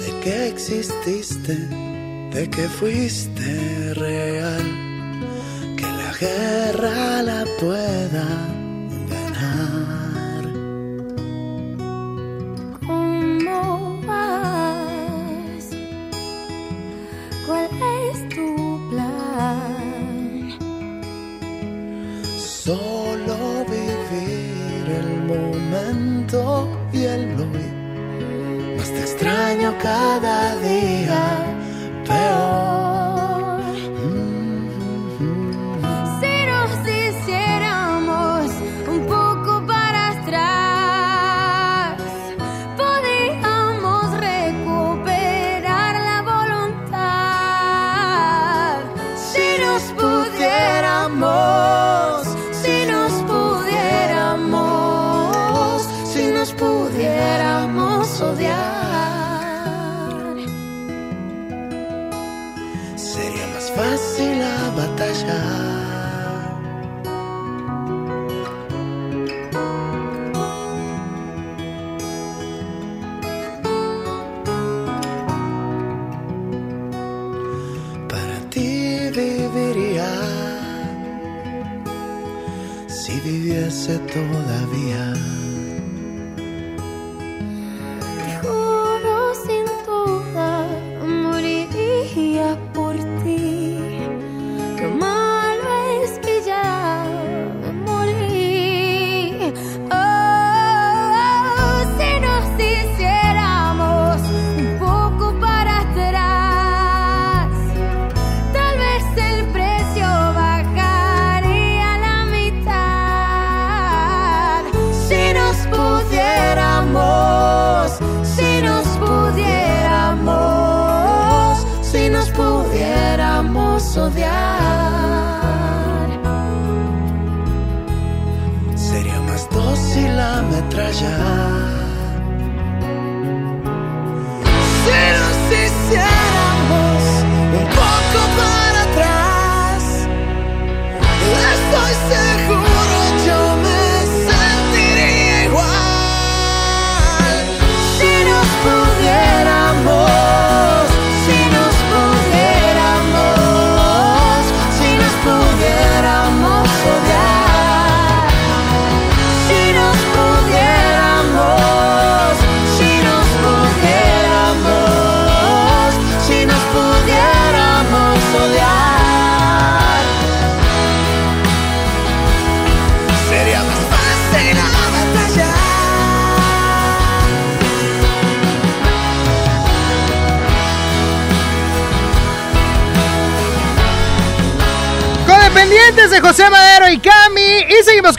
de que exististe, de que fuiste real la guerra la pueda ganar. ¿Cómo vas? ¿Cuál es tu plan? Solo vivir el momento y el hoy. Más te extraño cada día,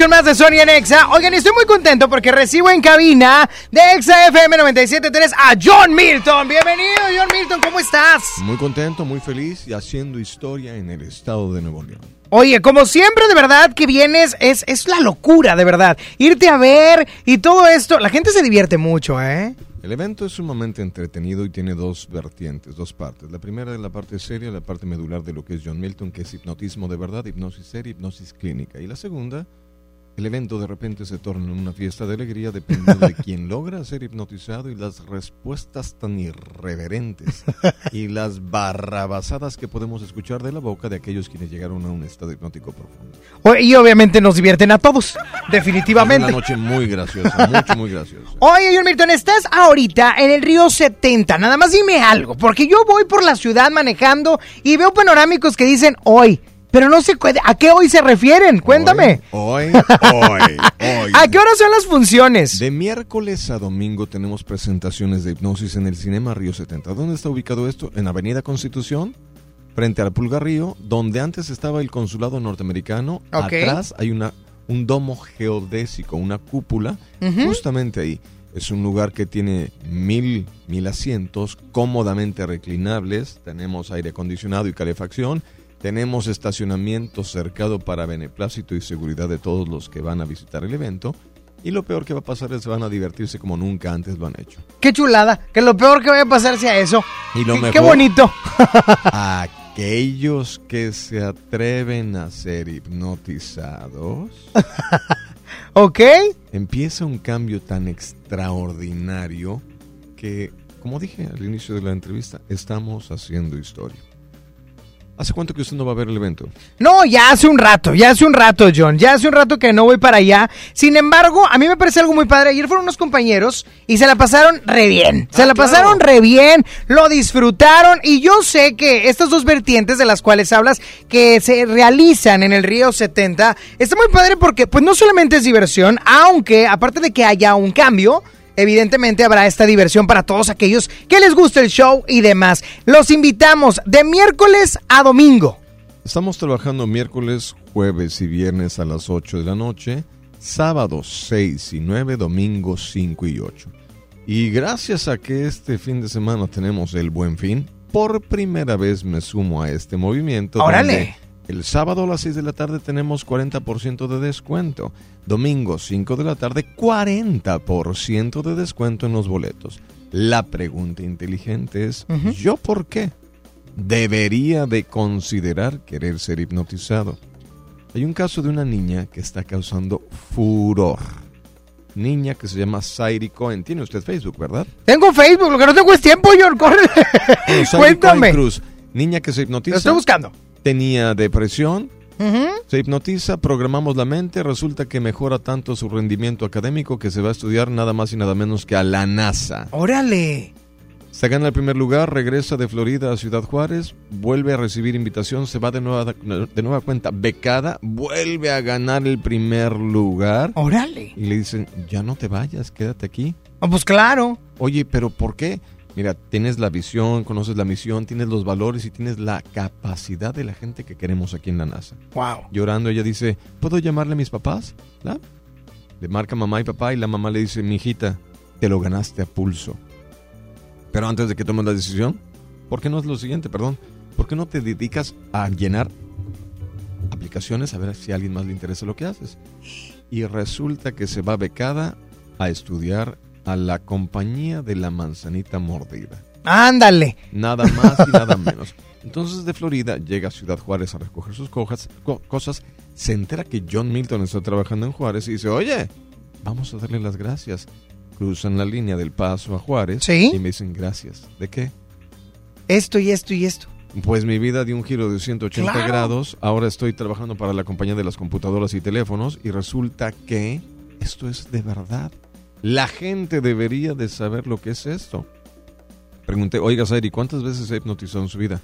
más de Sony en Exa. Oigan, estoy muy contento porque recibo en cabina de Exa FM 97.3 a John Milton. Bienvenido, John Milton, ¿cómo estás? Muy contento, muy feliz y haciendo historia en el estado de Nuevo León. Oye, como siempre, de verdad que vienes, es, es la locura, de verdad. Irte a ver y todo esto, la gente se divierte mucho, ¿eh? El evento es sumamente entretenido y tiene dos vertientes, dos partes. La primera es la parte seria, la parte medular de lo que es John Milton, que es hipnotismo de verdad, hipnosis seria, hipnosis clínica. Y la segunda el evento de repente se torna en una fiesta de alegría dependiendo de quién logra ser hipnotizado y las respuestas tan irreverentes y las barrabasadas que podemos escuchar de la boca de aquellos quienes llegaron a un estado hipnótico profundo. Y obviamente nos divierten a todos, definitivamente. Es una noche muy graciosa, mucho, muy graciosa. Oye, John Milton, estás ahorita en el río 70. Nada más dime algo, porque yo voy por la ciudad manejando y veo panorámicos que dicen hoy pero no sé a qué hoy se refieren. Cuéntame. Hoy, hoy, hoy, ¿A qué hora son las funciones? De miércoles a domingo tenemos presentaciones de hipnosis en el Cinema Río 70. ¿Dónde está ubicado esto? En Avenida Constitución, frente al Pulgar Río, donde antes estaba el consulado norteamericano. Atrás hay una, un domo geodésico, una cúpula, justamente ahí. Es un lugar que tiene mil, mil asientos cómodamente reclinables. Tenemos aire acondicionado y calefacción tenemos estacionamiento cercado para beneplácito y seguridad de todos los que van a visitar el evento. Y lo peor que va a pasar es que van a divertirse como nunca antes lo han hecho. Qué chulada, que lo peor que vaya a pasar sea eso. Y lo Qué bonito. aquellos que se atreven a ser hipnotizados. ok. Empieza un cambio tan extraordinario que, como dije al inicio de la entrevista, estamos haciendo historia. ¿Hace cuánto que usted no va a ver el evento? No, ya hace un rato, ya hace un rato, John. Ya hace un rato que no voy para allá. Sin embargo, a mí me parece algo muy padre. Ayer fueron unos compañeros y se la pasaron re bien. Se ah, la pasaron re bien, lo disfrutaron. Y yo sé que estas dos vertientes de las cuales hablas, que se realizan en el Río 70, está muy padre porque, pues, no solamente es diversión, aunque, aparte de que haya un cambio, evidentemente habrá esta diversión para todos aquellos que les guste el show y demás. Los invitamos de miércoles a domingo. Estamos trabajando miércoles, jueves y viernes a las 8 de la noche, sábados 6 y 9, domingos 5 y 8. Y gracias a que este fin de semana tenemos el buen fin, por primera vez me sumo a este movimiento. ¡Órale! El sábado a las 6 de la tarde tenemos 40% de descuento. Domingo 5 de la tarde 40% de descuento en los boletos. La pregunta inteligente es, ¿yo por qué? Debería de considerar querer ser hipnotizado. Hay un caso de una niña que está causando furor. Niña que se llama Sairi Cohen. Tiene usted Facebook, ¿verdad? Tengo Facebook, lo que no tengo es tiempo, John. Corre. Cuéntame. Cruz. Niña que se hipnotiza. Lo estoy buscando tenía depresión, se hipnotiza, programamos la mente, resulta que mejora tanto su rendimiento académico que se va a estudiar nada más y nada menos que a la NASA. ¡Órale! Se gana el primer lugar, regresa de Florida a Ciudad Juárez, vuelve a recibir invitación, se va de nueva, de nueva cuenta becada, vuelve a ganar el primer lugar. ¡Órale! Y le dicen, ya no te vayas, quédate aquí. Oh, pues claro. Oye, pero ¿por qué? Mira, tienes la visión, conoces la misión, tienes los valores y tienes la capacidad de la gente que queremos aquí en la NASA. Wow. Llorando, ella dice, ¿puedo llamarle a mis papás? Le marca mamá y papá y la mamá le dice, mi hijita, te lo ganaste a pulso. Pero antes de que tomes la decisión, ¿por qué no es lo siguiente, perdón? ¿Por qué no te dedicas a llenar aplicaciones a ver si a alguien más le interesa lo que haces? Y resulta que se va becada a estudiar a la compañía de la manzanita mordida. Ándale. Nada más y nada menos. Entonces de Florida llega a Ciudad Juárez a recoger sus cosas, se entera que John Milton está trabajando en Juárez y dice, oye, vamos a darle las gracias. Cruzan la línea del paso a Juárez y me dicen gracias. ¿De qué? Esto y esto y esto. Pues mi vida dio un giro de 180 grados. Ahora estoy trabajando para la compañía de las computadoras y teléfonos y resulta que esto es de verdad. La gente debería de saber lo que es esto. Pregunté, oiga, Sairi, ¿cuántas veces se hipnotizado en su vida?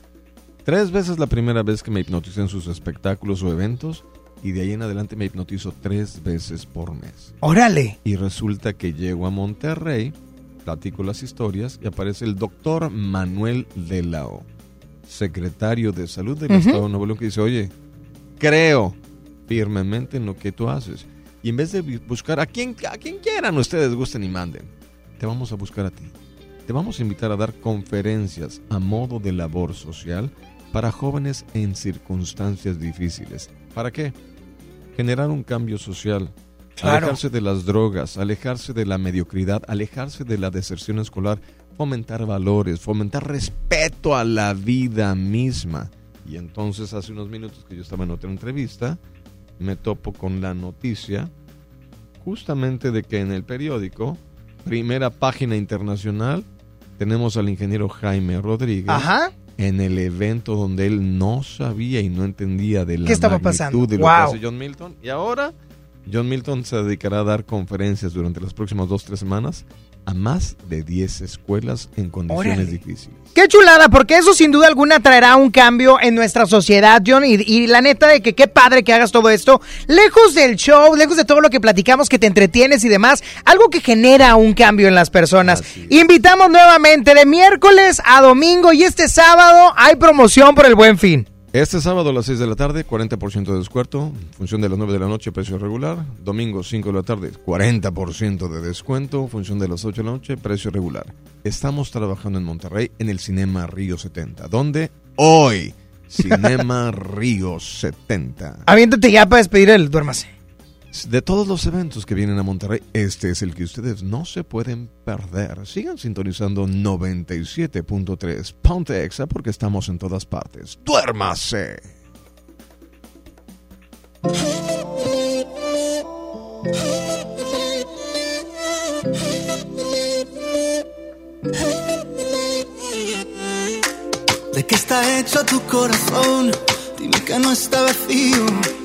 Tres veces la primera vez que me hipnoticé en sus espectáculos o eventos y de ahí en adelante me hipnotizo tres veces por mes. ¡Órale! Y resulta que llego a Monterrey, platico las historias y aparece el doctor Manuel de Lao, secretario de salud del Estado de Nuevo León, que dice, oye, creo firmemente en lo que tú haces. Y en vez de buscar a quien, a quien quieran ustedes gusten y manden, te vamos a buscar a ti. te vamos a invitar a dar conferencias a modo de labor social para jóvenes en circunstancias difíciles. ¿Para qué? Generar un cambio social, Claro. alejarse de las drogas, alejarse de la mediocridad, alejarse de la deserción escolar, fomentar valores, fomentar respeto a la vida misma. Y entonces hace unos minutos que yo estaba en otra entrevista, me topo con la noticia justamente de que en el periódico, primera página internacional, tenemos al ingeniero Jaime Rodríguez Ajá. en el evento donde él no sabía y no entendía de la ¿Qué estaba magnitud pasando? de lo Wow. que hace John Milton. Y ahora John Milton se dedicará a dar conferencias durante las próximas dos, tres semanas a más de 10 escuelas en condiciones Órale. difíciles. Qué chulada, porque eso sin duda alguna traerá un cambio en nuestra sociedad, John. Y, y la neta de que qué padre que hagas todo esto. Lejos del show, lejos de todo lo que platicamos, que te entretienes y demás, algo que genera un cambio en las personas. Invitamos nuevamente de miércoles a domingo y este sábado hay promoción por el buen fin. Este sábado a las 6 de la tarde, 40% de descuento. Función de las 9 de la noche, precio regular. Domingo, 5 de la tarde, 40% de descuento. Función de las 8 de la noche, precio regular. Estamos trabajando en Monterrey en el Cinema Río 70, donde hoy, Cinema Río 70. Aviéntate ya para despedir el duérmase. De todos los eventos que vienen a Monterrey, este es el que ustedes no se pueden perder. Sigan sintonizando 97.3 Ponte Exa porque estamos en todas partes. ¡Duérmase! ¿De qué está hecho tu corazón? Dime que no está vacío.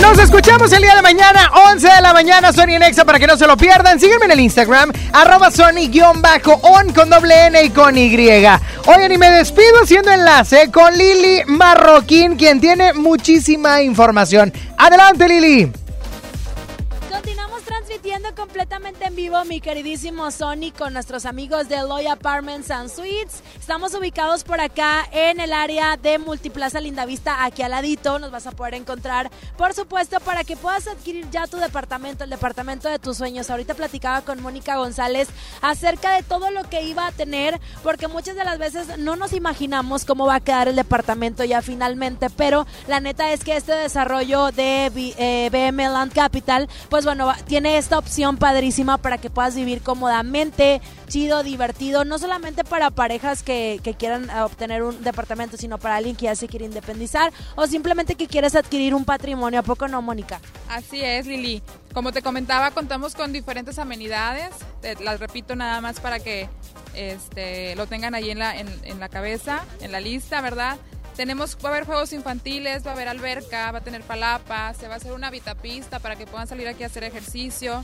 Nos escuchamos el día de mañana, 11 de la mañana, Sony en Exa, para que no se lo pierdan. Sígueme en el Instagram, arroba Sony-on con doble N y con. Oigan, y me despido haciendo enlace con Lili Marroquín, quien tiene muchísima información. Adelante, Lili. Completamente en vivo, mi queridísimo Sony, con nuestros amigos de Loy Apartments and Suites. Estamos ubicados por acá en el área de Multiplaza Lindavista, aquí al ladito. Nos vas a poder encontrar, por supuesto, para que puedas adquirir ya tu departamento, el departamento de tus sueños. Ahorita platicaba con Mónica González acerca de todo lo que iba a tener, porque muchas de las veces no nos imaginamos cómo va a quedar el departamento ya finalmente, pero la neta es que este desarrollo de eh, BM Land Capital, pues bueno, tiene esta opción padrísima para que puedas vivir cómodamente, chido, divertido, no solamente para parejas que, quieran eh, obtener un departamento, sino para alguien que ya se quiere independizar o simplemente que quieres adquirir un patrimonio. ¿A poco no, Mónica? Así es, Lili. Como te comentaba, contamos con diferentes amenidades. Las repito nada más para que este, lo tengan ahí en la, en, en la cabeza, en la lista, ¿verdad? Tenemos, va a haber juegos infantiles, va a haber alberca, va a tener palapa, se va a hacer una vitapista para que puedan salir aquí a hacer ejercicio.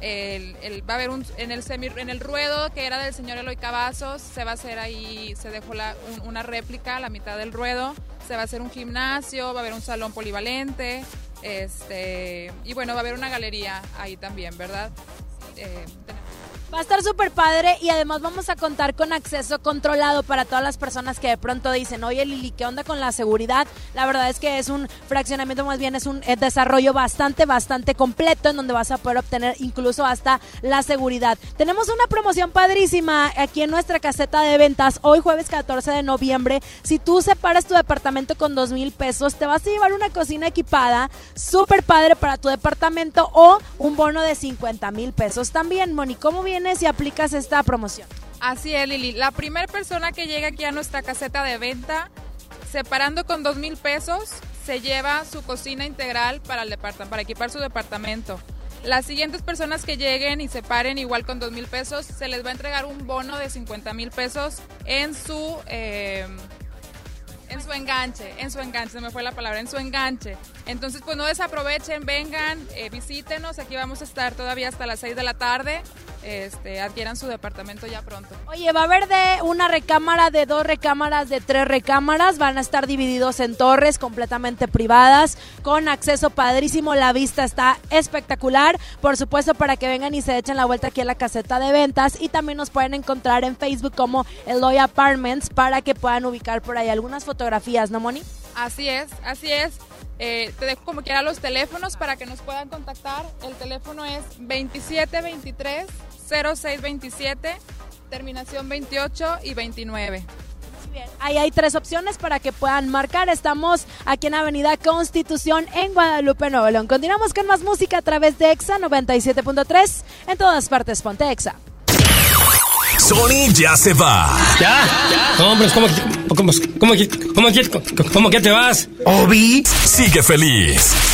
El, el- va a haber un, en el semi, en el ruedo que era del señor Eloy Cavazos, se va a hacer ahí, se dejó la- un- una réplica la mitad del ruedo, se va a hacer un gimnasio, va a haber un salón polivalente, este, y bueno, va a haber una galería ahí también, ¿verdad? Eh, Va a estar súper padre y además vamos a contar con acceso controlado para todas las personas que de pronto dicen, oye Lili, ¿qué onda con la seguridad? La verdad es que es un fraccionamiento, más bien es un eh, desarrollo bastante, bastante completo en donde vas a poder obtener incluso hasta la seguridad. Tenemos una promoción padrísima aquí en nuestra caseta de ventas hoy jueves 14 de noviembre. Si tú separas tu departamento con dos mil pesos, te vas a llevar una cocina equipada súper padre para tu departamento o un bono de 50 mil pesos también. Moni, ¿cómo vienes y aplicas esta promoción? Así es, Lili. La primera persona que llega aquí a nuestra caseta de venta, separando con dos mil pesos, se lleva su cocina integral para, el para equipar su departamento. Las siguientes personas que lleguen y separen igual con dos mil pesos, se les va a entregar un bono de 50 mil pesos en su... eh, en su enganche, en su enganche, se me fue la palabra, en su enganche. Entonces, pues no desaprovechen, vengan, eh, visítenos, aquí vamos a estar todavía hasta las 6 de la tarde, este, adquieran su departamento ya pronto. Oye, va a haber de una recámara, de dos recámaras, de tres recámaras. Van a estar divididos en torres completamente privadas, con acceso padrísimo. La vista está espectacular. Por supuesto, para que vengan y se echen la vuelta aquí en la caseta de ventas. Y también nos pueden encontrar en Facebook como Eloy Apartments para que puedan ubicar por ahí algunas fotografías, ¿no, Moni? Así es, así es. Eh, te dejo como quiera los teléfonos para que nos puedan contactar. El teléfono es 2723 0627, terminación 28 y 29. Ahí hay tres opciones para que puedan marcar. Estamos aquí en Avenida Constitución en Guadalupe, Nuevo León. Continuamos con más música a través de EXA 97.3. En todas partes, ponte EXA. Sony ya se va. ¿Ya? Pero ¿cómo, cómo, cómo, cómo, cómo, cómo que te vas? Obi sigue feliz.